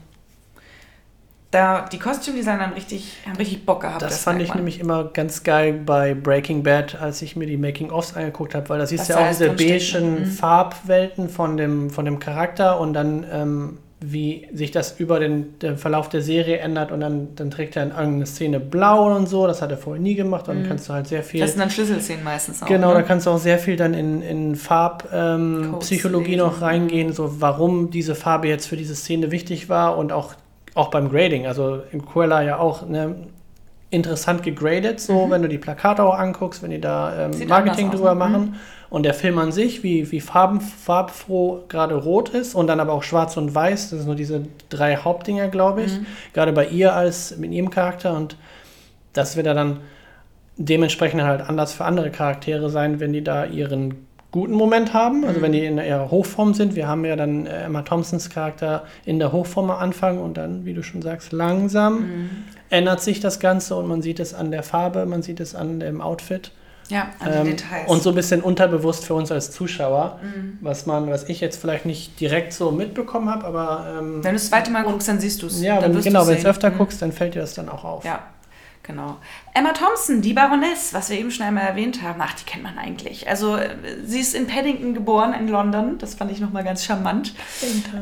da die Kostümdesigner haben richtig, haben richtig Bock gehabt. Das, das fand ich nämlich immer ganz geil bei Breaking Bad, als ich mir die Making-ofs angeguckt habe, weil da siehst du ja auch diese beigen mhm. Farbwelten von dem, von dem Charakter und dann ähm, wie sich das über den, den, Verlauf der Serie ändert und dann, dann trägt er in irgendeine Szene blau und so, das hat er vorher nie gemacht und dann mhm. kannst du halt sehr viel... Das sind dann Schlüsselszenen meistens auch. Genau, ne? da kannst du auch sehr viel dann in, in Farbpsychologie ähm, noch reingehen, so warum diese Farbe jetzt für diese Szene wichtig war und auch auch beim Grading, also in Cruella ja auch ne, interessant gegradet, so mhm. wenn du die Plakate auch anguckst, wenn die da ähm, Marketing drüber aus, ne? machen. Mhm. Und der Film an sich, wie, wie farben, farbfroh gerade rot ist und dann aber auch schwarz und weiß, das sind nur diese drei Hauptdinger, glaube ich. Mhm. Gerade bei ihr als mit ihrem Charakter und das wird ja dann dementsprechend halt anders für andere Charaktere sein, wenn die da ihren guten Moment haben, also mhm. wenn die in ihrer Hochform sind. Wir haben ja dann äh, Emma Thompsons Charakter in der Hochform am Anfang und dann, wie du schon sagst, langsam mhm. ändert sich das Ganze und man sieht es an der Farbe, man sieht es an dem Outfit. Ja, an den ähm, Details. Und so ein bisschen unterbewusst für uns als Zuschauer, mhm. was man, was ich jetzt vielleicht nicht direkt so mitbekommen habe, aber ähm, wenn du das zweite Mal guckst, dann siehst du es. Ja, wenn, genau, wenn du es öfter mhm. guckst, dann fällt dir das dann auch auf. Ja, Genau. Emma Thompson, die Baroness, was wir eben schon einmal erwähnt haben. Ach, die kennt man eigentlich. Also, äh, sie ist in Paddington geboren, in London. Das fand ich nochmal ganz charmant.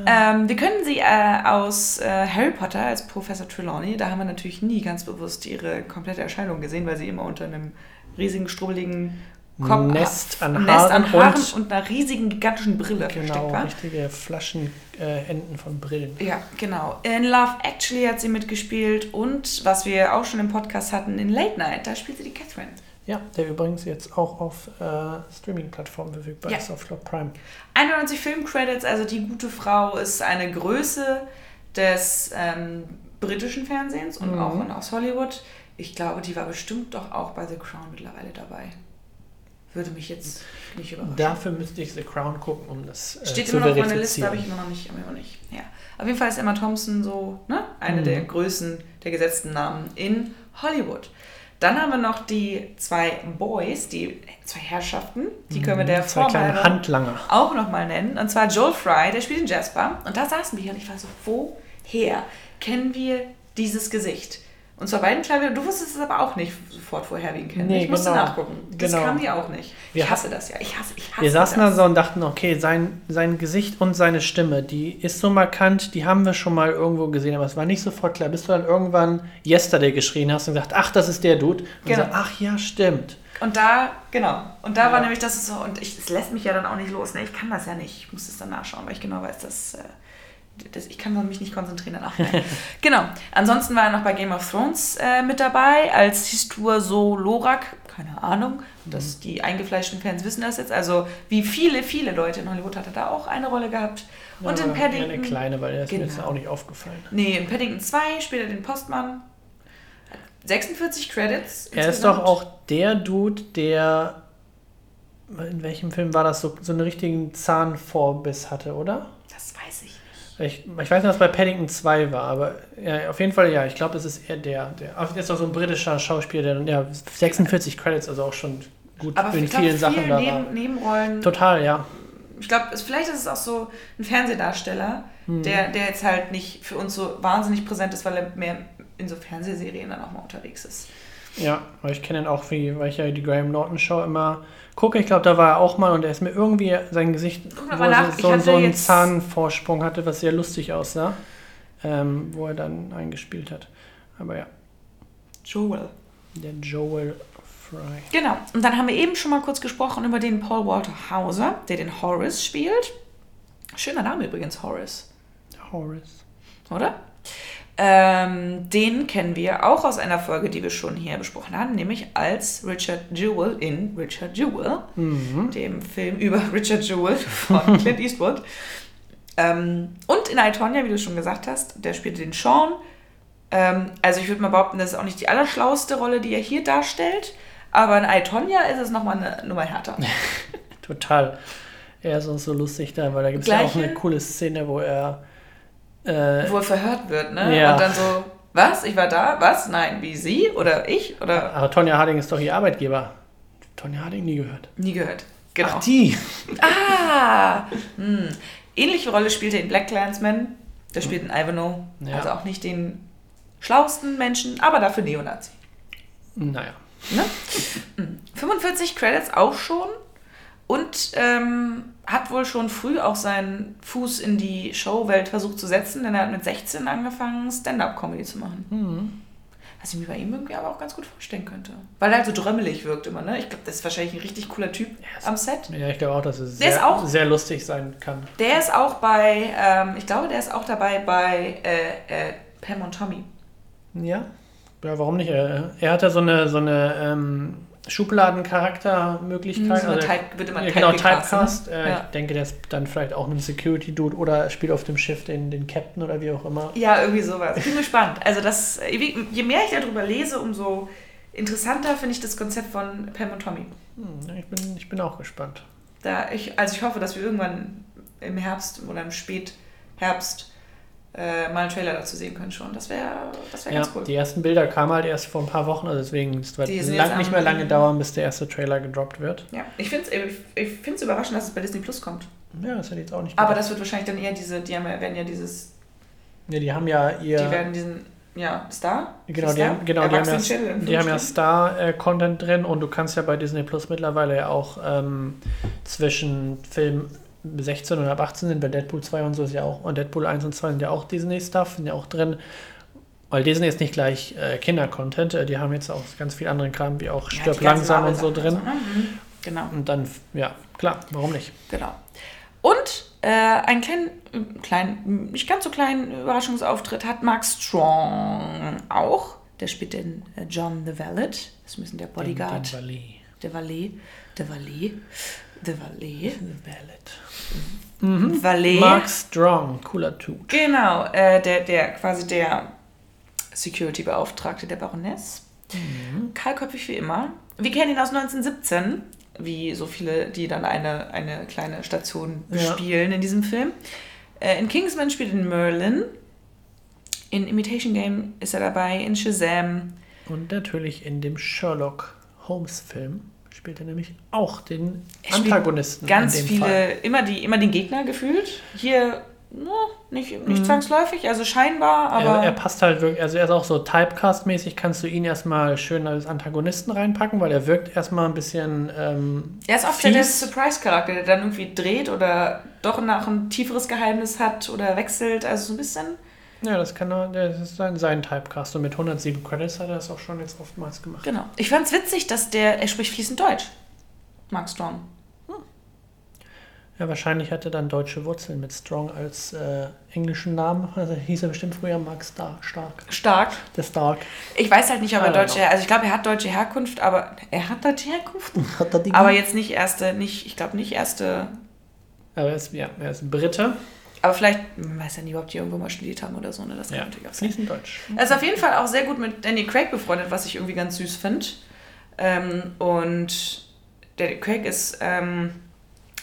Ähm, wir können sie äh, aus äh, Harry Potter als Professor Trelawney. Da haben wir natürlich nie ganz bewusst ihre komplette Erscheinung gesehen, weil sie immer unter einem riesigen, strubbeligen Kopf, Nest an Haaren, Nest an Haaren und, und, einer riesigen, gigantischen Brille genau, versteckt richtige Flaschenenden äh, von Brillen. Ja, genau. In Love Actually hat sie mitgespielt und, was wir auch schon im Podcast hatten, in Late Night, da spielt sie die Catherine. Ja, der übrigens jetzt auch auf äh, Streaming-Plattformen verfügbar ja. ist, auf Club Prime. 91 Filmcredits, also die gute Frau ist eine Größe des ähm, britischen Fernsehens und mhm. auch aus Hollywood. Ich glaube, die war bestimmt doch auch bei The Crown mittlerweile dabei. Würde mich jetzt nicht überraschen. Dafür müsste ich The Crown gucken, um das äh, Steht zu immer noch auf meiner Liste, habe ich immer noch nicht. Immer noch nicht. Ja. Auf jeden Fall ist Emma Thompson so ne? eine mhm. der Größen der gesetzten Namen in Hollywood. Dann haben wir noch die zwei Boys, die zwei Herrschaften, die können wir der mhm. Form Handlanger auch nochmal nennen. Und zwar Joel Fry, der spielt in Jasper. Und da saßen wir hier und ich war so, woher kennen wir dieses Gesicht? Und zwar beiden Klavier. Du wusstest es aber auch nicht sofort vorher, wie ihn kennen. Nee, ich musste genau. nachgucken. Das genau. kam dir auch nicht. Ich wir hasse das ja. Ich hasse, ich hasse Wir saßen da so und dachten, okay, sein, sein Gesicht und seine Stimme, die ist so markant, die haben wir schon mal irgendwo gesehen, aber es war nicht sofort klar. Bis du dann irgendwann Yesterday geschrien hast und gesagt, ach, das ist der Dude. Und genau. so, ach ja, stimmt. Und da, genau. Und da ja. war nämlich das so, und ich, es lässt mich ja dann auch nicht los. Ne? Ich kann das ja nicht. Ich muss es dann nachschauen, weil ich genau weiß, dass. Äh, das, ich kann mich nicht konzentrieren danach. genau. Ansonsten war er noch bei Game of Thrones äh, mit dabei als Histur so Lorak. Keine Ahnung. Das, mhm. die eingefleischten Fans wissen das jetzt. Also wie viele, viele Leute in Hollywood hat er da auch eine Rolle gehabt. Ja, und in Paddington. Eine kleine, weil er ist genau. mir jetzt auch nicht aufgefallen. Nee, in Paddington 2 spielt er den Postmann. 46 Credits. Er ist doch auch der Dude, der. In welchem Film war das so, so einen richtigen Zahnvorbiss hatte, oder? Ich, ich weiß nicht, was bei Paddington 2 war, aber ja, auf jeden Fall ja. Ich glaube, das ist eher der. der ist auch so ein britischer Schauspieler, der ja, 46 Credits, also auch schon gut aber in vielen Sachen viele da Neben, Nebenrollen. Total, ja. Ich glaube, vielleicht ist es auch so ein Fernsehdarsteller, hm. der, der jetzt halt nicht für uns so wahnsinnig präsent ist, weil er mehr in so Fernsehserien dann auch mal unterwegs ist. Ja, weil ich kenne ihn auch, wie, weil ich ja die Graham Norton Show immer gucke. Ich glaube, da war er auch mal und er ist mir irgendwie sein Gesicht, wo er so, so, einen Zahnvorsprung hatte, was sehr lustig aussah, ähm, wo er dann eingespielt hat. Aber ja, Joel. der Joel Fry. Genau. Und dann haben wir eben schon mal kurz gesprochen über den Paul Walter Hauser, der den Horace spielt. Schöner Name übrigens, Horace, Horace. oder? Ähm, den kennen wir auch aus einer Folge, die wir schon hier besprochen haben, nämlich als Richard Jewell in Richard Jewell, dem Film über Richard Jewell von Clint Eastwood. ähm, und in I, Tonya, wie du schon gesagt hast, der spielte den Sean. Ähm, also ich würde mal behaupten, das ist auch nicht die allerschlauste Rolle, die er hier darstellt. Aber in I, Tonya ist es nochmal eine Nummer härter. Total. Er ist auch so lustig da, weil da gibt es ja auch eine coole Szene, wo er äh, Wo er verhört wird, ne? Ja. Und dann so, was? Ich war da? Was? Nein, wie Sie? Oder ich? Oder Aber Tonja Harding ist doch ihr Arbeitgeber. Tonja Harding nie gehört. nie gehört. Genau. Ach, die. Ah! Hm. Ähnliche Rolle spielte in Black Clansman. Der spielt in Ivanhoe. Ja. Also auch nicht den schlauesten Menschen, aber dafür Neonazi. Naja. Ne? Hm. 45 Credits auch schon. Und ähm, hat wohl schon früh auch seinen Fuß in die Showwelt versucht zu setzen, denn er hat mit 16 angefangen, Stand-up-Comedy zu machen. Was ich mir bei ihm irgendwie aber auch ganz gut vorstellen könnte. Weil er halt so drömmelig wirkt immer, ne? Ich glaube, das ist wahrscheinlich ein richtig cooler Typ ist- am Set. Ja, ich glaube auch, dass ist sehr, auch- sehr lustig sein kann. Der ist auch bei, ähm, ich glaube, der ist auch dabei bei äh, äh, Pam und Tommy. Ja. Ja, warum nicht? Er, er hat ja so eine, so eine ähm, Schubladencharaktermöglichkeit. Eine also, wird immer ja, genau, typecast, ne? Äh, Ja. Ich denke, der ist dann vielleicht auch ein Security-Dude oder spielt auf dem Schiff den, den Captain oder wie auch immer. Ja, irgendwie sowas. Ich bin gespannt. Also das, je je mehr ich darüber lese, umso interessanter finde ich das Konzept von Pam und Tommy. Hm, ich, bin, ich bin auch gespannt. Da ich, also ich hoffe, dass wir irgendwann im Herbst oder im Spätherbst äh, mal einen Trailer dazu sehen können schon. Das wäre das wär Ja, ganz cool. die ersten Bilder kamen halt erst vor ein paar Wochen, also deswegen es wird lang, nicht mehr lange dauern, bis der erste Trailer gedroppt wird. Ja, ich finde es ich, find's überraschend, dass es bei Disney Plus kommt. Ja, das hätte ich jetzt auch nicht Aber gedacht. das wird wahrscheinlich dann eher diese, die haben, ja- werden ja dieses, ja, die haben ja ihr... die werden diesen, ja, Star? Genau, die Star? haben, genau, die haben ja, die haben ja. Star-Content drin und du kannst ja bei Disney Plus mittlerweile ja auch ähm, zwischen Film 16 und ab 18 sind bei Deadpool 2 und so ist ja auch, und Deadpool 1 und 2 sind ja auch Disney-Stuff, sind ja auch drin. Weil Disney ist nicht gleich äh, Kinder-Content, äh, die haben jetzt auch ganz viel anderen Kram, wie auch Ja, Stirb langsam und so drin. so, ne? Mhm. Genau. Und dann, ja, klar, warum nicht? Genau. Und äh, einen kleinen, kleinen, nicht ganz so kleinen Überraschungsauftritt hat Mark Strong auch. Der spielt den äh, John the Valet. Das ist ein bisschen der Bodyguard. Den, den Valet. der Valet. Der Valet. Der Valet. The Valet. Valet. Mark Strong, cooler Typ. Genau, äh, der, der quasi der Security-Beauftragte der Baroness. Kahlköpfig wie immer. Wir kennen ihn aus 1917, wie so viele, die dann eine, eine kleine Station Ja. spielen in diesem Film. Äh, in Kingsman spielt ihn Merlin. In Imitation Game ist er dabei. In Shazam. Und natürlich in dem Sherlock Holmes-Film spielt er nämlich auch den Er Antagonisten. Ganz viele, Fall. immer, die, immer den Gegner gefühlt. Hier no, nicht, nicht Mhm. zwangsläufig, also scheinbar, aber. er, er passt halt wirklich, also er ist auch so Typecast-mäßig, kannst du ihn erstmal schön als Antagonisten reinpacken, weil er wirkt erstmal ein bisschen. Ähm, Er ist oft der, der fies. Surprise-Charakter, der dann irgendwie dreht oder doch nach ein tieferes Geheimnis hat oder wechselt. Also so ein bisschen. Ja, das kann er, das ist sein, sein Typecast. Und mit 107 Credits hat er das auch schon jetzt oftmals gemacht. Genau. Ich fand's witzig, dass der, er spricht fließend Deutsch. Mark Strong. Ja, wahrscheinlich hat er dann deutsche Wurzeln mit Strong als äh, englischen Namen. Also hieß er bestimmt früher Mark Star, Stark. Stark. Der Stark. Ich weiß halt nicht, ob er don't deutsche, also ich glaube, er hat deutsche Herkunft, aber er hat deutsche Herkunft. Hat er die Aber jetzt nicht erste, nicht, ich glaube nicht erste, Aber er ist, ja, er ist Brite. Aber vielleicht, man weiß ja nie, ob die irgendwo mal studiert haben oder so, ne? Das kann Ja, natürlich auch sein. fließend Deutsch. Er ist auf jeden Fall auch sehr gut mit Danny Craig befreundet, was ich irgendwie ganz süß finde. Ähm, und Danny Craig ist ähm,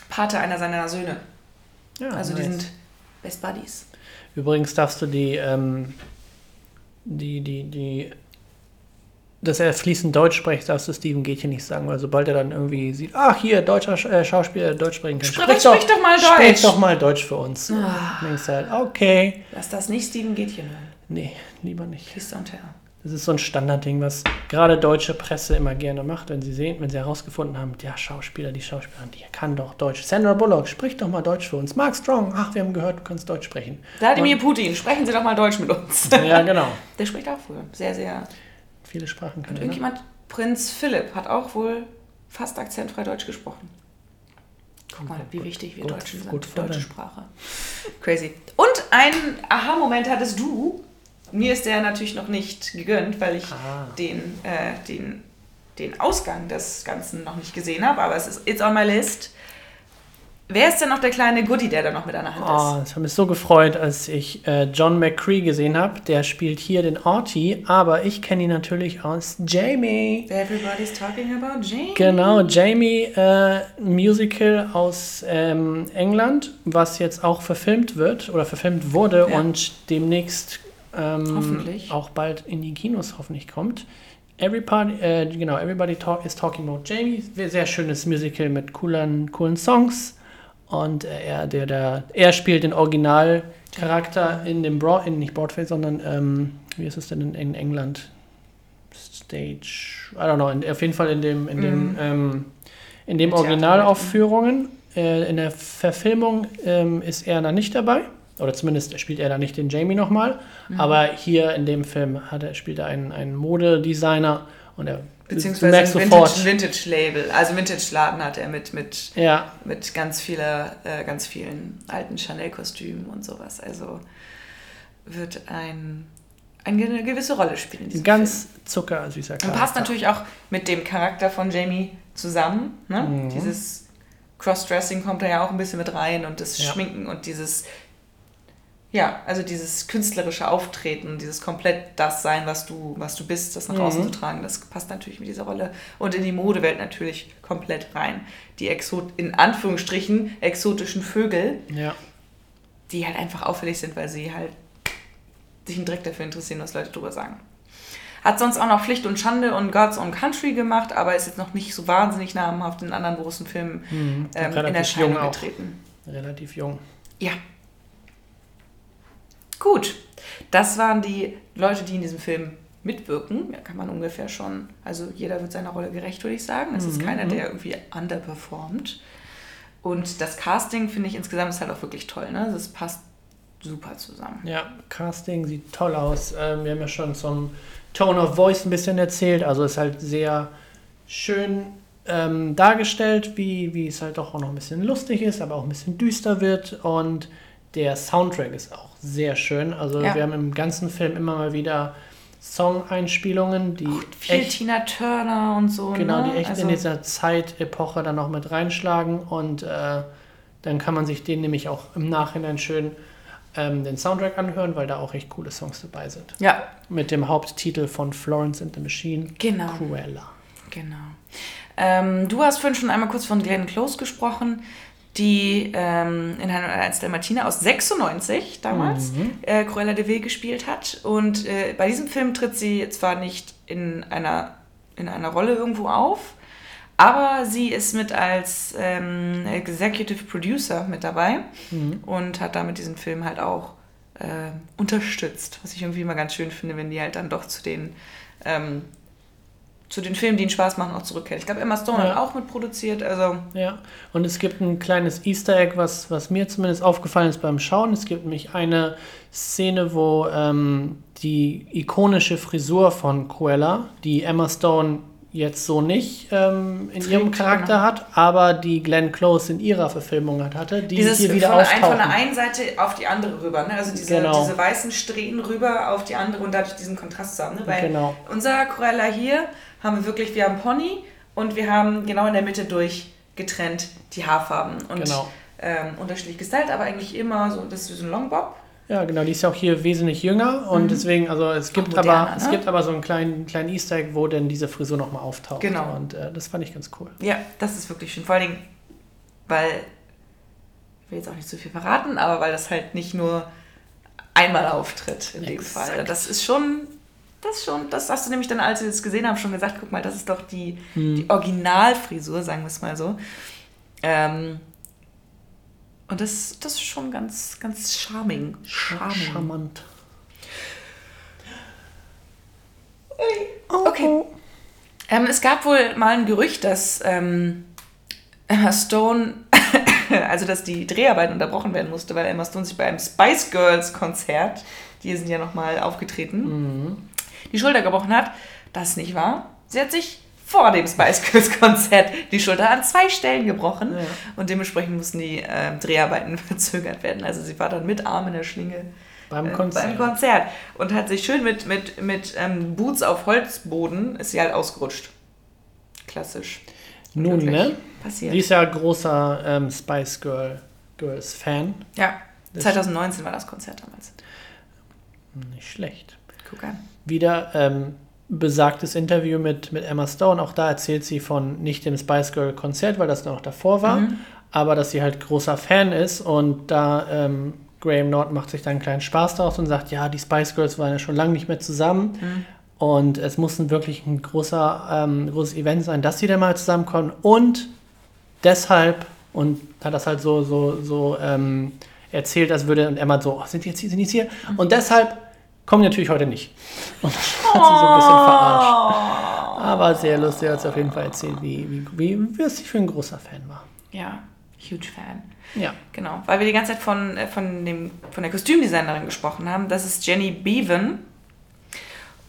Pate einer seiner Söhne. Ja, Also die nice. sind Best Buddies. Übrigens darfst du die, ähm, die, die, die, dass er fließend Deutsch spricht, darfst du Steven Gätchen nicht sagen, weil sobald er dann irgendwie sieht, ach hier, deutscher Sch- äh, Schauspieler, Deutsch sprechen kann, Sprich- sprich doch mal Sprich Deutsch. doch mal Deutsch für uns. Ah. Dann denkst halt, okay, Lass das nicht Steven Gätchen hören. nee, lieber nicht. Please don't tell. Das ist so ein Standardding, was gerade deutsche Presse immer gerne macht, wenn sie sehen, wenn sie herausgefunden haben, der Schauspieler, die Schauspielerin, die kann doch Deutsch. Sandra Bullock, sprich doch mal Deutsch für uns. Mark Strong, ach, wir haben gehört, du kannst Deutsch sprechen. Wladimir Putin, sprechen Sie doch mal Deutsch mit uns. Ja, genau. Der spricht auch wohl sehr, sehr. Viele Sprachen kann Und. Ne? irgendjemand, Prinz Philipp, hat auch wohl fast akzentfrei Deutsch gesprochen. Guck mal, wie wichtig wir gut, Deutschen sind. gut deutsche. Sprache. Crazy. Und einen Aha-Moment hattest du. Mir ist der natürlich noch nicht gegönnt, weil ich Ah. den, äh, den, den Ausgang des Ganzen noch nicht gesehen habe. Aber es ist it's on my list. Wer ist denn noch der kleine Goodie, der da noch mit der Hand Oh, ich habe mich so gefreut, als ich äh, John McCree gesehen habe. Der spielt hier den Artie, aber ich kenne ihn natürlich aus Jamie. ist? Everybody's talking about Jane. Genau, Jamie, äh, Musical aus ähm, England, was jetzt auch verfilmt wird oder verfilmt wurde Ja. und demnächst ähm, auch bald in die Kinos hoffentlich kommt. Everybody, äh, genau, Everybody talk, is Talking About Jamie. Sehr, sehr schönes Musical mit coolen, coolen Songs. Und äh, er, der, der, er spielt den Originalcharakter in dem Broad, in, nicht Broadway, sondern ähm, wie ist es denn in, in England? Stage, I don't know, in, auf jeden Fall in dem, in dem, ähm, in dem Originalaufführungen. Äh, in der Verfilmung ähm, ist er da nicht dabei. Oder zumindest spielt er da nicht den Jamie nochmal. Mhm. Aber hier in dem Film hat er, spielt er einen, einen Modedesigner und er Beziehungsweise ein sofort. Vintage, Vintage-Label. Also Vintage-Laden hat er mit, mit, Ja, mit ganz, vieler, äh, ganz vielen alten Chanel-Kostümen und sowas. Also wird ein, eine gewisse Rolle spielen. in ganz zuckersüßer Film. Und passt natürlich auch mit dem Charakter von Jamie zusammen. Ne? Mhm. Dieses Crossdressing kommt da ja auch ein bisschen mit rein und das Ja. Schminken und dieses, ja, also dieses künstlerische Auftreten, dieses komplett das sein, was du, was du bist, das nach Mhm. außen zu tragen, das passt natürlich mit dieser Rolle und in die Modewelt natürlich komplett rein. Die Exot in Anführungsstrichen exotischen Vögel, Ja. die halt einfach auffällig sind, weil sie halt sich einen Dreck dafür interessieren, was Leute drüber sagen. Hat sonst auch noch Pflicht und Schande und Gods on Country gemacht, aber ist jetzt noch nicht so wahnsinnig namhaft in anderen großen Filmen Mhm. ähm, in Erscheinung getreten. Relativ jung. Ja. Gut. Das waren die Leute, die in diesem Film mitwirken. Da kann man ungefähr schon, also jeder wird seiner Rolle gerecht, würde ich sagen. Es ist Mhm, keiner, mhm. der irgendwie underperformt. Und das Casting finde ich insgesamt ist halt auch wirklich toll. Ne? Das passt super zusammen. Ja, Casting sieht toll aus. Ähm, wir haben ja schon zum Tone of Voice ein bisschen erzählt. Also ist halt sehr schön ähm, dargestellt, wie, wie es halt auch noch ein bisschen lustig ist, aber auch ein bisschen düster wird. Und der Soundtrack ist auch sehr schön. Also Ja. wir haben im ganzen Film immer mal wieder Song-Einspielungen, die Viel echt Tina Turner und so. Genau, ne? die echt also, in dieser Zeitepoche dann noch mit reinschlagen und äh, dann kann man sich den nämlich auch im Nachhinein schön ähm, den Soundtrack anhören, weil da auch echt coole Songs dabei sind. Ja, Mit dem Haupttitel von Florence and the Machine, genau. Cruella. Genau. Ähm, du hast vorhin schon einmal kurz von Glenn Close gesprochen, die ähm, in Hannah Eins der Martina aus 96 damals Mhm. äh, Cruella de Vil gespielt hat. Und äh, bei diesem Film tritt sie zwar nicht in einer, in einer Rolle irgendwo auf, aber sie ist mit als ähm, Executive Producer mit dabei Mhm. und hat damit diesen Film halt auch äh, unterstützt. Was ich irgendwie immer ganz schön finde, wenn die halt dann doch zu den, ähm, zu den Filmen, die ihnen Spaß machen, auch zurückkehrt. Ich glaube, Emma Stone Ja. hat auch mitproduziert. Also, Ja, und es gibt ein kleines Easter Egg, was, was mir zumindest aufgefallen ist beim Schauen. Es gibt nämlich eine Szene, wo ähm, die ikonische Frisur von Cruella, die Emma Stone jetzt so nicht ähm, in ihrem Charakter genau. hat, aber die Glenn Close in ihrer Verfilmung hat, hatte, die dieses hier von, wieder ein, auftauchen. von der einen Seite auf die andere rüber. Ne? Also diese, Genau. diese weißen Strähnen rüber auf die andere und dadurch diesen Kontrast zu haben. Ne? Weil Genau. unser Cruella hier haben wir wirklich, wir haben Pony und wir haben genau in der Mitte durch getrennt die Haarfarben. Und Genau. ähm, unterschiedlich gestylt, aber eigentlich immer so, das ist so ein Longbob. Ja, genau, die ist ja auch hier wesentlich jünger und deswegen, also es gibt moderner, aber es ne? gibt aber so einen kleinen, kleinen Easter Egg, wo denn diese Frisur nochmal auftaucht. Genau. Und äh, das fand ich ganz cool. Ja, das ist wirklich schön. Vor allen Dingen, weil, ich will jetzt auch nicht zu viel verraten, aber weil das halt nicht nur einmal auftritt in dem Exakt. Fall. Das ist schon, das schon, das hast du nämlich dann, als wir es gesehen haben, schon gesagt, guck mal, das ist doch die, Hm. die Originalfrisur, sagen wir es mal so. Ähm, und das, das ist schon ganz, ganz charming. Charming. Charmant. Oh. Ähm, es gab wohl mal ein Gerücht, dass ähm, Emma Stone, also dass die Dreharbeit unterbrochen werden musste, weil Emma Stone sich bei einem Spice Girls Konzert, die sind ja nochmal aufgetreten, die Schulter gebrochen hat. Das nicht wahr. Sie hat sich vor dem Spice Girls Konzert die Schulter an zwei Stellen gebrochen Ja. und dementsprechend mussten die ähm, Dreharbeiten verzögert werden. Also sie war dann mit Arm in der Schlinge Beim äh, Konzert. beim Konzert und hat sich schön mit, mit, mit ähm, Boots auf Holzboden, ist sie halt ausgerutscht. Klassisch. Nun, ne? Passiert. Die ist ja großer ähm, Spice Girl, Girls Fan. ja, Das- 2019 war das Konzert damals. Nicht schlecht. Guck an. Wieder ähm, besagtes Interview mit, mit Emma Stone. Auch da erzählt sie von nicht dem Spice Girl Konzert, weil das noch davor war, Mhm. aber dass sie halt großer Fan ist und da ähm, Graham Norton macht sich da einen kleinen Spaß daraus und sagt, ja, die Spice Girls waren ja schon lange nicht mehr zusammen. Mhm. Und es muss ein wirklich ein großer, ähm, großes Event sein, dass sie dann mal zusammenkommen. Und deshalb, und hat das halt so, so, so ähm, erzählt, als würde, und Emma so, oh, sind die jetzt hier, sind die jetzt hier? Und deshalb kommen natürlich heute nicht. Und das hat sie so ein bisschen verarscht. Aber sehr lustig, hat sie auf jeden Fall erzählt, wie, wie, wie, sie für ein großer Fan war. Ja, huge Fan. Ja. Genau, weil wir die ganze Zeit von, äh, von, dem, von der Kostümdesignerin gesprochen haben. Das ist Jenny Bevan.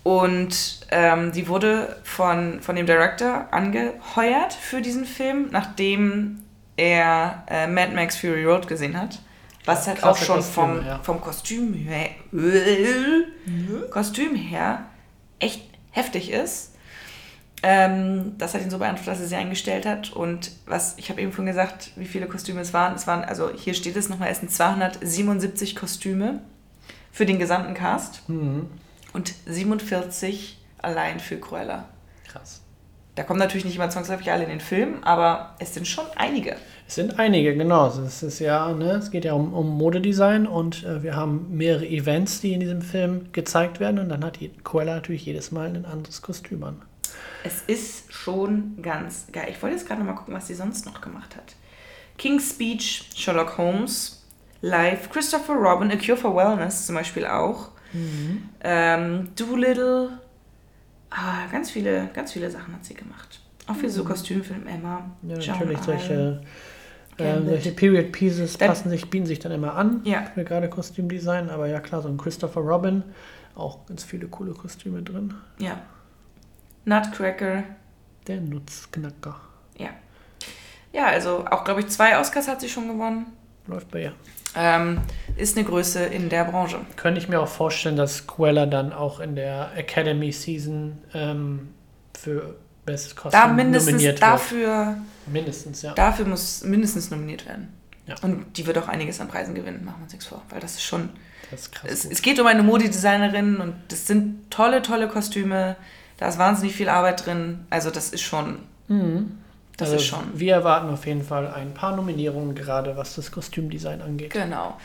Und ähm, die wurde von, von dem Director angeheuert für diesen Film, nachdem er äh, Mad Max Fury Road gesehen hat. Was halt auch schon Kostüme, vom, ja. vom Kostüm her, Kostüm her echt heftig ist. Ähm, das hat ihn so beeindruckt, dass er sie eingestellt hat. Und was, ich habe eben schon gesagt, wie viele Kostüme es waren. Es waren, also hier steht es nochmal, es sind 277 Kostüme für den gesamten Cast Mhm. und 47 allein für Cruella. Krass. Da kommen natürlich nicht immer zwangsläufig alle in den Film, aber es sind schon einige. Es sind einige, genau. Es ist ja, ne, es geht ja um, um Modedesign und äh, wir haben mehrere Events, die in diesem Film gezeigt werden und dann hat die Cruella natürlich jedes Mal ein anderes Kostüm an. Es ist schon ganz geil. Ich wollte jetzt gerade noch mal gucken, was sie sonst noch gemacht hat. King's Speech, Sherlock Holmes, Live, Christopher Robin, A Cure for Wellness zum Beispiel auch. Ähm, Doolittle. Ah, ganz viele, ganz viele Sachen hat sie gemacht. Auch für so Kostümfilm Emma. Ja, Joan natürlich solche, äh, solche Period Pieces Dann- passen sich, bieten sich dann immer an Ja. für gerade Kostümdesign. Aber ja klar, so ein Christopher Robin, auch ganz viele coole Kostüme drin. Ja. Nutcracker. Der Nutzknacker Ja. Ja, also auch, glaube ich, zwei Oscars hat sie schon gewonnen. läuft bei ihr. Ähm, ist eine Größe in der Branche. Könnte ich mir auch vorstellen, dass Cruella dann auch in der Academy Season ähm, für Bestes Kostüm Da mindestens nominiert dafür, wird. Mindestens, ja. dafür muss mindestens nominiert werden. Ja. Und die wird auch einiges an Preisen gewinnen, machen wir uns nichts vor. Weil das ist schon. Das ist krass. Es, es geht um eine Modedesignerin und das sind tolle, tolle Kostüme. Da ist wahnsinnig viel Arbeit drin. Also, das ist schon. Mhm. Das Also ist schon. Wir erwarten auf jeden Fall ein paar Nominierungen, gerade was das Kostümdesign angeht. Genau.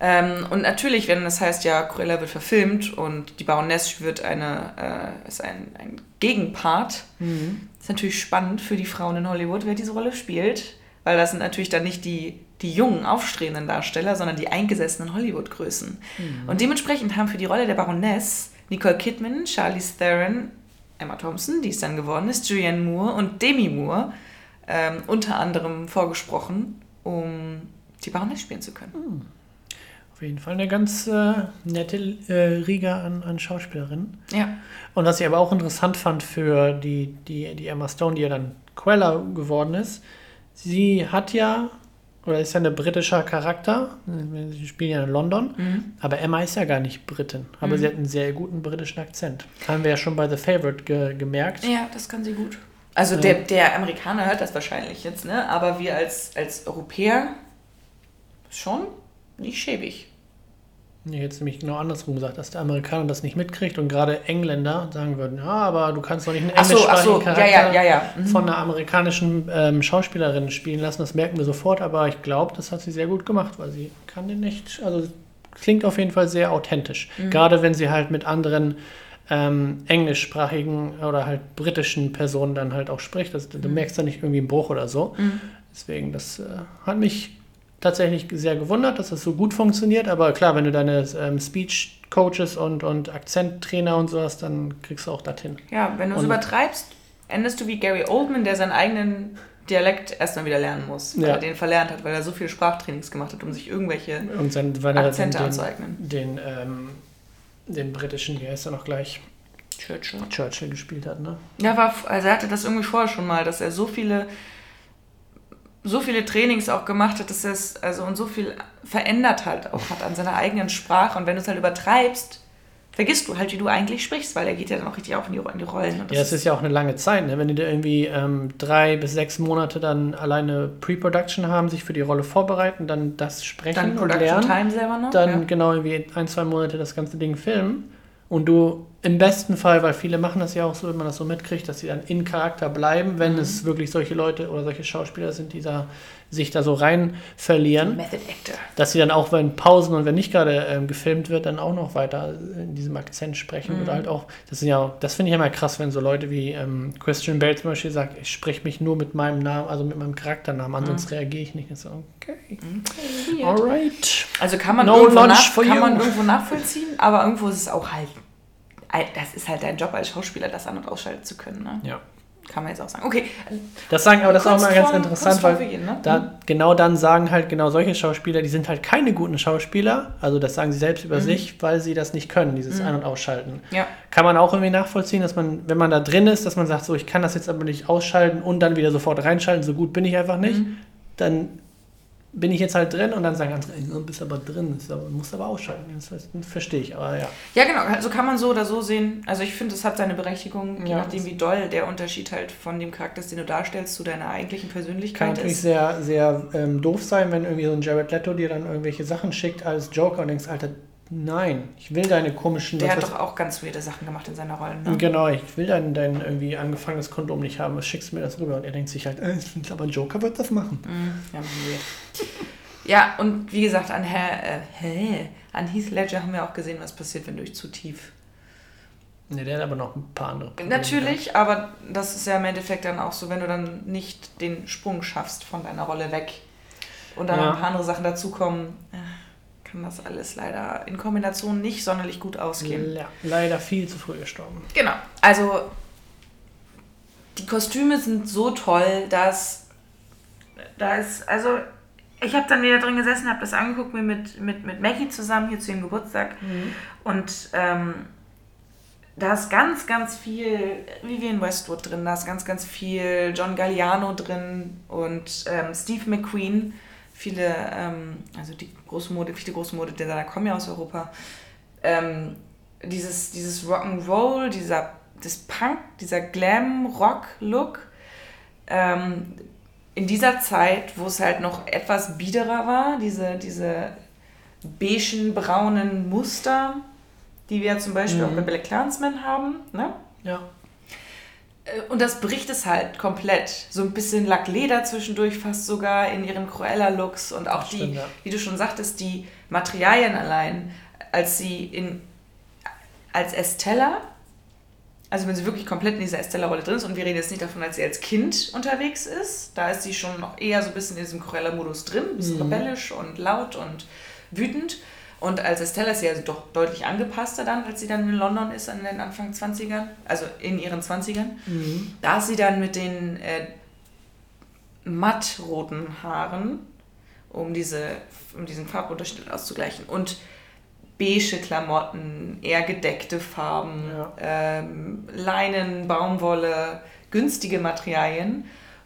Ähm, und natürlich, wenn das heißt, ja, Cruella wird verfilmt und die Baroness wird eine, äh, ist ein, ein Gegenpart, Mhm. ist natürlich spannend für die Frauen in Hollywood, wer diese Rolle spielt, weil das sind natürlich dann nicht die, die jungen, aufstrebenden Darsteller, sondern die eingesessenen Hollywood-Größen. Und dementsprechend haben für die Rolle der Baroness Nicole Kidman, Charlize Theron, Emma Thompson, die es dann geworden ist, Julianne Moore und Demi Moore ähm, unter anderem vorgesprochen, um die Baroness spielen zu können. Auf jeden Fall eine ganz äh, nette äh, Riga an, an Schauspielerinnen. Ja. Und was ich aber auch interessant fand für die, die, die Emma Stone, die ja dann Quella geworden ist, sie hat ja, oder ist ja ein britischer Charakter, sie spielen ja in London, Mhm. aber Emma ist ja gar nicht Britin, aber sie hat einen sehr guten britischen Akzent. Haben wir ja schon bei The Favorite ge gemerkt. Ja, das kann sie gut. Also Ja. der, der Amerikaner hört das wahrscheinlich jetzt, ne? Aber wir als, als Europäer schon nicht schäbig. Nee, jetzt nämlich genau andersrum gesagt, dass der Amerikaner das nicht mitkriegt und gerade Engländer sagen würden, ja, aber du kannst doch nicht einen Ach so, ach englischsprachigen so, ja, Charakter ja, ja. Mhm. von einer amerikanischen ähm, Schauspielerin spielen lassen. Das merken wir sofort, aber ich glaube, das hat sie sehr gut gemacht, weil sie kann den nicht, also klingt auf jeden Fall sehr authentisch. Mhm. Gerade wenn sie halt mit anderen ähm, englischsprachigen oder halt britischen Personen dann halt auch spricht. Das, Du merkst da nicht irgendwie einen Bruch oder so. Mhm. Deswegen, das äh, hat mich tatsächlich sehr gewundert, dass das so gut funktioniert. Aber klar, wenn du deine ähm, Speech-Coaches und, und Akzenttrainer und so hast, dann kriegst du auch das hin. Ja, wenn du es übertreibst, endest du wie Gary Oldman, der seinen eigenen Dialekt erstmal wieder lernen muss, weil Ja. er den verlernt hat, weil er so viele Sprachtrainings gemacht hat, um sich irgendwelche Und dann, weil er den, Akzente den, anzueignen. den, ähm, den britischen, wie heißt er noch gleich, Churchill. Churchill gespielt hat, ne? Ja, war, also er hatte das irgendwie vorher schon mal, dass er so viele, so viele Trainings auch gemacht hat, dass er es, also und so viel verändert halt auch hat an seiner eigenen Sprache. Und wenn du es halt übertreibst, vergisst du halt, wie du eigentlich sprichst, weil er geht ja dann auch richtig auch in die, in die Rollen. Und das Ja, es ist ja auch eine lange Zeit, ne? wenn die da irgendwie ähm, drei bis sechs Monate dann alleine Pre-Production haben, sich für die Rolle vorbereiten, dann das sprechen dann und lernen, Time selber noch. dann ja. genau irgendwie ein, zwei Monate das ganze Ding filmen und du im besten Fall, weil viele machen das ja auch so, wenn man das so mitkriegt, dass sie dann in Charakter bleiben, wenn Mhm. es wirklich solche Leute oder solche Schauspieler sind, die da sich da so rein verlieren, Method Actor. dass sie dann auch, wenn Pausen und wenn nicht gerade ähm, gefilmt wird, dann auch noch weiter in diesem Akzent sprechen Mhm. oder halt auch, das sind ja, das finde ich immer krass, wenn so Leute wie ähm, Christian Bale zum Beispiel sagt, ich spreche mich nur mit meinem Namen, also mit meinem Charakternamen, an, Mhm. sonst reagiere ich nicht. Ich so, okay, alright. Also kann man, No irgendwo, nach, kann you. man irgendwo nachvollziehen, aber irgendwo ist es auch halt, das ist halt dein Job als Schauspieler, das an- und ausschalten zu können. Ne? Ja. Kann man jetzt auch sagen. Okay, Das sagen, aber das ist auch mal ganz Kunstform- interessant, weil jeden, ne? da, genau dann sagen halt genau solche Schauspieler, die sind halt keine guten Schauspieler, also das sagen sie selbst Mhm. über sich, weil sie das nicht können, dieses Ein- und Ausschalten. Ja. Kann man auch irgendwie nachvollziehen, dass man, wenn man da drin ist, dass man sagt, so, ich kann das jetzt aber nicht ausschalten und dann wieder sofort reinschalten, so gut bin ich einfach nicht, Mhm. dann bin ich jetzt halt drin und dann sagen andere, du bist aber drin, ist aber- musst aber ausschalten. Das, das verstehe ich, aber ja. Ja, genau. Also kann man so oder so sehen. Also ich finde, es hat seine Berechtigung, je Ja. nachdem, wie doll der Unterschied halt von dem Charakter, ist, den du darstellst, zu deiner eigentlichen Kann Persönlichkeit natürlich ist. sehr, sehr ähm, doof sein, wenn irgendwie so ein Jared Leto dir dann irgendwelche Sachen schickt als Joker und denkst, Alter, nein, ich will deine komischen... Der hat doch auch ganz weirde Sachen gemacht in seiner Rolle. Ne? Genau, ich will dein, dein irgendwie angefangenes Kondom nicht haben, was schickst du mir das rüber? Und er denkt sich halt, äh, aber Joker wird das machen. Mhm. Ja, ja, und wie gesagt, an, Herr, äh, hä? an Heath Ledger haben wir auch gesehen, was passiert, wenn du dich zu tief Ne, der hat aber noch ein paar andere Probleme. Natürlich, aber das ist ja im Endeffekt dann auch so, wenn du dann nicht den Sprung schaffst von deiner Rolle weg und dann Ja. ein paar andere Sachen dazukommen, äh, kann das alles leider in Kombination nicht sonderlich gut ausgehen. Ja, leider viel zu früh gestorben. Genau, also die Kostüme sind so toll, dass da ist, also ich habe dann wieder drin gesessen, habe das angeguckt, mir mit, mit, mit Maggie zusammen hier zu ihrem Geburtstag und ähm, da ist ganz, ganz viel Vivian Westwood drin, da ist ganz, ganz viel John Galliano drin und ähm, Steve McQueen. Viele, ähm, also die große Mode, viele große Modedesigner kommen ja aus Europa. Ähm, dieses, dieses Rock'n'Roll, dieser, das Punk, dieser Glam-Rock-Look, ähm, in dieser Zeit, wo es halt noch etwas biederer war, diese, diese beigen, braunen Muster, die wir zum Beispiel auch bei Black Clansman haben, ne? Ja. Äh, Und das bricht es halt komplett. So ein bisschen Lackleder zwischendurch, fast sogar in ihren Cruella-Looks und auch Das die, stimmt, ja. wie du schon sagtest, die Materialien allein, als sie in als Estella, also wenn sie wirklich komplett in dieser Estella-Rolle drin ist, und wir reden jetzt nicht davon, als sie als Kind unterwegs ist, da ist sie schon noch eher so ein bisschen in diesem Cruella-Modus drin, ein bisschen Mhm. rebellisch und laut und wütend. Und als Estella ist sie also doch deutlich angepasster dann, als sie dann in London ist, in den Anfang 20ern, also in ihren 20ern. Mhm. Da ist sie dann mit den äh, mattroten Haaren, um, diese, um diesen Farbunterschied auszugleichen. Und beige Klamotten, eher gedeckte Farben, Ja. ähm, Leinen, Baumwolle, günstige Materialien.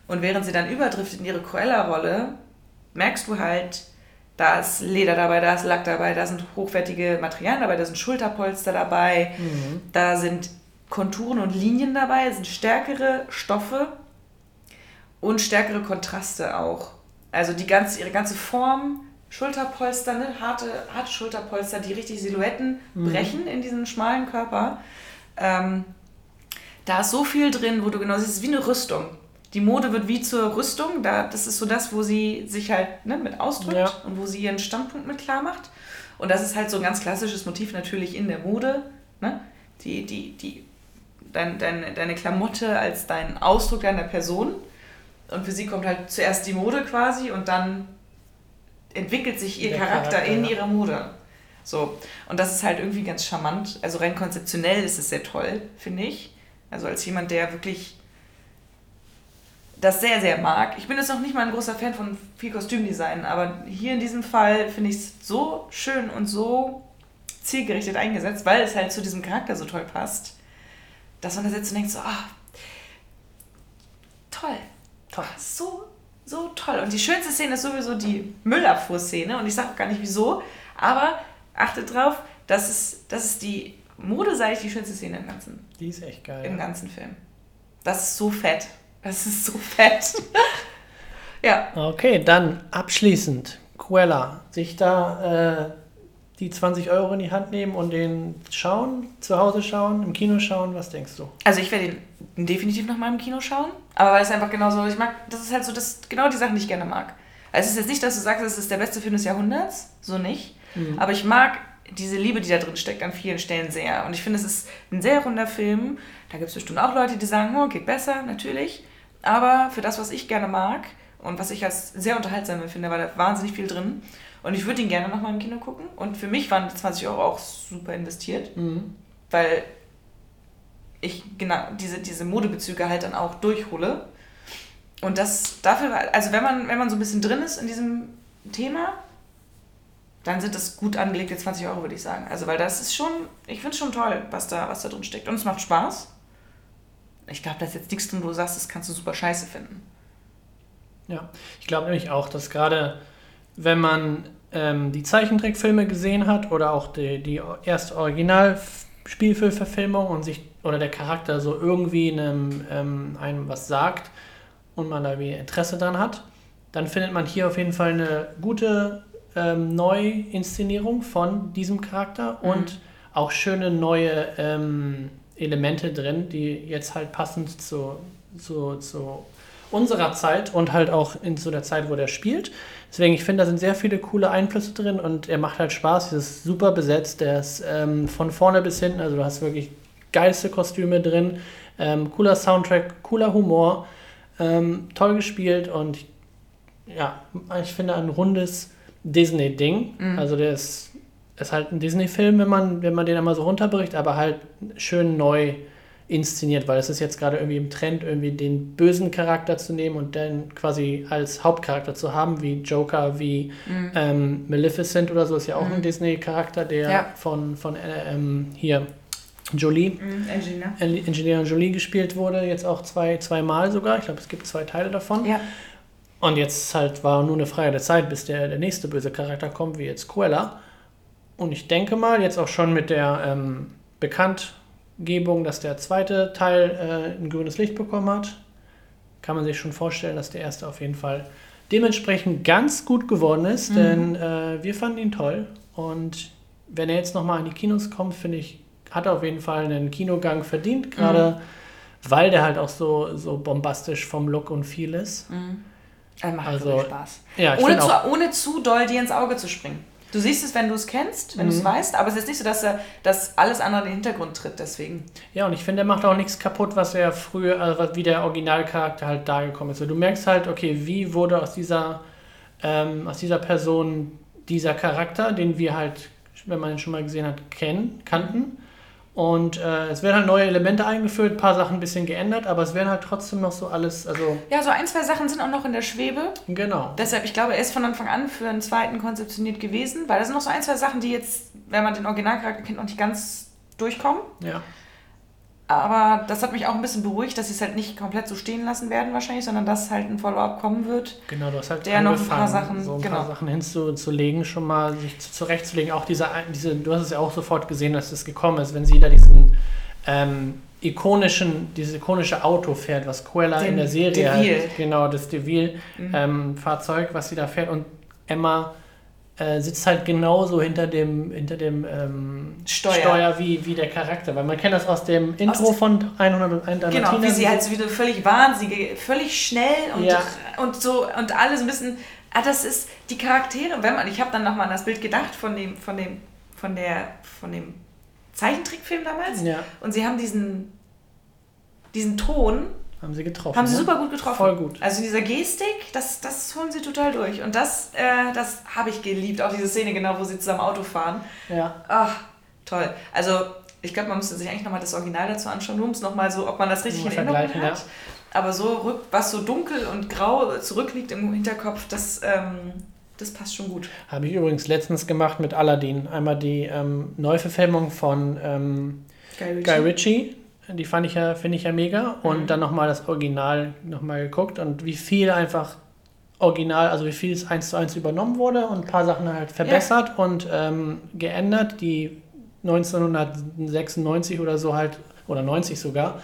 Und während sie dann überdriftet in ihre Cruella-Rolle, merkst du halt, da ist Leder dabei, da ist Lack dabei, da sind hochwertige Materialien dabei, da sind Schulterpolster dabei, Mhm. da sind Konturen und Linien dabei, sind stärkere Stoffe und stärkere Kontraste auch. Also die ganze, ihre ganze Form, Schulterpolster, ne? harte, harte Schulterpolster, die richtig Silhouetten brechen in diesem schmalen Körper. Ähm, da ist so viel drin, wo du genau siehst, es ist wie eine Rüstung. Die Mode wird wie zur Rüstung, da, das ist so das, wo sie sich halt ne, mit ausdrückt Ja. und wo sie ihren Standpunkt mit klar macht. Und das ist halt so ein ganz klassisches Motiv natürlich in der Mode. Ne? Die, die, die, dein, dein, deine Klamotte als dein Ausdruck deiner Person. Und für sie kommt halt zuerst die Mode quasi und dann entwickelt sich ihr Der Charakter, Charakter, in ja. ihrer Mode. So. Und das ist halt irgendwie ganz charmant. Also rein konzeptionell ist es sehr toll, finde ich. Also als jemand, der wirklich das sehr, sehr mag. Ich bin jetzt noch nicht mal ein großer Fan von viel Kostümdesign, aber hier in diesem Fall finde ich es so schön und so zielgerichtet eingesetzt, weil es halt zu diesem Charakter so toll passt, dass man da sitzt und denkt so, ah, toll. Toll. So, so toll. Und die schönste Szene ist sowieso die Müllabfuhrszene und ich sage auch gar nicht wieso, aber achtet drauf, das ist, das ist die modeseitig die schönste Szene im ganzen, Die ist echt geil. im ganzen Film. Das ist so fett. Das ist so fett. ja. Okay, dann abschließend. Quella, sich da äh, die 20 Euro in die Hand nehmen und den schauen, zu Hause schauen, im Kino schauen, was denkst du? Also ich werde ihn definitiv noch mal im Kino schauen, aber weil es einfach genauso, ich mag, das ist halt so das, genau die Sachen, die ich gerne mag. Also es ist jetzt nicht, dass du sagst, es ist der beste Film des Jahrhunderts, so nicht, aber ich mag diese Liebe, die da drin steckt, an vielen Stellen sehr. Und ich finde, es ist ein sehr runder Film. Da gibt es bestimmt auch Leute, die sagen, oh, geht besser, natürlich. Aber für das, was ich gerne mag und was ich als sehr unterhaltsam finde, war da wahnsinnig viel drin. Und ich würde ihn gerne nochmal im Kino gucken. Und für mich waren die 20 Euro auch super investiert, weil ich genau diese, diese Modebezüge halt dann auch durchhole. Und das dafür, also wenn man, wenn man so ein bisschen drin ist in diesem Thema, dann sind das gut angelegte 20 Euro, würde ich sagen. Also, weil das ist schon, ich finde es schon toll, was da, was da drin steckt. Und es macht Spaß. Ich glaube, da ist jetzt nichts drin, wo du sagst, das kannst du super scheiße finden. Ja, ich glaube nämlich auch, dass gerade wenn man ähm, die Zeichentrickfilme gesehen hat oder auch die, die erste Original-Spielfilmverfilmung und sich oder der Charakter so irgendwie einem, ähm, einem was sagt und man da wie Interesse dran hat, dann findet man hier auf jeden Fall eine gute ähm, Neuinszenierung von diesem Charakter Mhm. und auch schöne neue ähm, Elemente drin, die jetzt halt passend zu, zu, zu unserer Zeit und halt auch in zu der Zeit, wo der spielt. Deswegen, ich finde, da sind sehr viele coole Einflüsse drin und er macht halt Spaß. Er ist super besetzt. Der ist ähm, von vorne bis hinten, also du hast wirklich geilste Kostüme drin, ähm, cooler Soundtrack, cooler Humor, ähm, toll gespielt und ja, ich finde ein rundes Disney-Ding. Also der ist, ist halt ein Disney-Film, wenn man, wenn man den einmal so runterbricht, aber halt schön neu inszeniert, weil es ist jetzt gerade irgendwie im Trend, irgendwie den bösen Charakter zu nehmen und dann quasi als Hauptcharakter zu haben, wie Joker, wie ähm, Maleficent oder so, ist ja auch ein Disney-Charakter, der Ja. von, von äh, ähm, hier Jolie, Angelina. Angelina Jolie gespielt wurde, jetzt auch zwei, zweimal sogar. Ich glaube, es gibt zwei Teile davon. Ja. Und jetzt halt war nur eine Frage der Zeit, bis der, der nächste böse Charakter kommt, wie jetzt Cruella. Und ich denke mal, jetzt auch schon mit der ähm, Bekanntgebung, dass der zweite Teil äh, ein grünes Licht bekommen hat, kann man sich schon vorstellen, dass der erste auf jeden Fall dementsprechend ganz gut geworden ist, denn äh, wir fanden ihn toll. Und wenn er jetzt nochmal in die Kinos kommt, finde ich, hat er auf jeden Fall einen Kinogang verdient, gerade weil der halt auch so, so bombastisch vom Look und Feel ist. Er macht Also, Spaß. ja, ohne, zu, auch- ohne zu doll dir ins Auge zu springen. Du siehst es, wenn du es kennst, wenn du Mhm. es weißt, aber es ist nicht so, dass, er, dass alles andere in den Hintergrund tritt, deswegen. Ja, und ich finde, er macht auch nichts kaputt, was er früher, also wie der Originalcharakter halt dargekommen ist. Du merkst halt, okay, wie wurde aus dieser, ähm, aus dieser Person dieser Charakter, den wir halt, wenn man ihn schon mal gesehen hat, kennen, kannten. Und äh, es werden halt neue Elemente eingeführt, ein paar Sachen ein bisschen geändert, aber es werden halt trotzdem noch so alles, also Ja, so ein, zwei Sachen sind auch noch in der Schwebe. genau. Deshalb, ich glaube, er ist von Anfang an für einen zweiten konzeptioniert gewesen, weil da sind noch so ein, zwei Sachen, die jetzt, wenn man den Originalcharakter kennt, noch nicht ganz durchkommen. Ja. Aber das hat mich auch ein bisschen beruhigt, dass sie es halt nicht komplett so stehen lassen werden wahrscheinlich, sondern dass halt ein Follow-up kommen wird. Genau, du hast halt Der noch ein paar Sachen- so ein genau. paar Sachen hinzulegen, schon mal sich zu- zurechtzulegen. Auch diese, diese, du hast es ja auch sofort gesehen, dass das gekommen ist, wenn sie da diesen ähm, ikonischen, dieses ikonische Auto fährt, was Cruella Den in der Serie DeVille. genau, das DeVille Mhm. ähm, was sie da fährt und Emma äh, sitzt halt genauso hinter dem, hinter dem ähm, Steuer. wie, wie der Charakter, weil man kennt das aus dem Intro dem- von 101 Genau, Dalmatiner. wie sie halt so wieder völlig wahnsinnige, völlig schnell und, Ja. und so und alles ein bisschen. Ah, das ist die Charaktere, wenn man. Ich habe dann nochmal an das Bild gedacht von dem, von dem, von der, von dem Zeichentrickfilm damals. Ja. Und sie haben diesen, diesen Ton Haben sie getroffen. Haben sie ne? super gut getroffen. Voll gut. Also dieser Gestik, das, das holen sie total durch. Und das, äh, das habe ich geliebt. Auch diese Szene, genau, wo sie zusammen Auto fahren. Ja. Ach, toll. Also ich glaube, man müsste sich eigentlich nochmal das Original dazu anschauen, nur um es nochmal so, ob man das richtig in Erinnerung vergleichen, hat. Aber so, rück, was so dunkel und grau zurückliegt im Hinterkopf, das, ähm, das passt schon gut. Habe ich übrigens letztens gemacht mit Aladdin. Einmal die ähm, Neuverfilmung von ähm, Guy Ritchie. Guy Ritchie. Die fand ich ja, finde ich ja mega. Und Mhm. dann nochmal das Original nochmal geguckt und wie viel einfach Original, also wie viel es eins zu eins übernommen wurde und ein paar Sachen halt verbessert und ähm, geändert, die 1996 oder so halt, oder 90 sogar,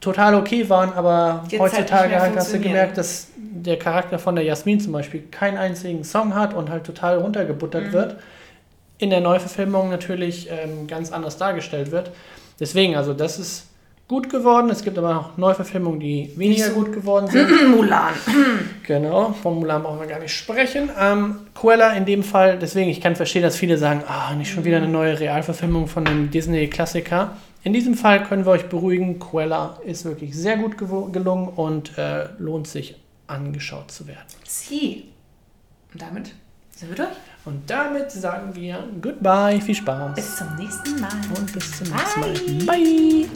total okay waren, aber Jetzt heutzutage halt hast du gemerkt, dass der Charakter von der Jasmin zum Beispiel keinen einzigen Song hat und halt total runtergebuttert Mhm. wird. In der Neuverfilmung natürlich ähm, ganz anders dargestellt wird. Deswegen, also das ist gut geworden. Es gibt aber noch Neuverfilmungen, die weniger gut geworden sind. Mulan. Genau, von Mulan brauchen wir gar nicht sprechen. Ähm, Cruella in dem Fall, deswegen, ich kann verstehen, dass viele sagen, ah, nicht schon wieder eine neue Realverfilmung von einem Disney-Klassiker. In diesem Fall können wir euch beruhigen, Cruella ist wirklich sehr gut gelungen und äh, lohnt sich angeschaut zu werden. Sie. Und damit sind wir durch. Und damit sagen wir Goodbye, viel Spaß Bis zum nächsten Mal. und bis zum nächsten Mal. Bye.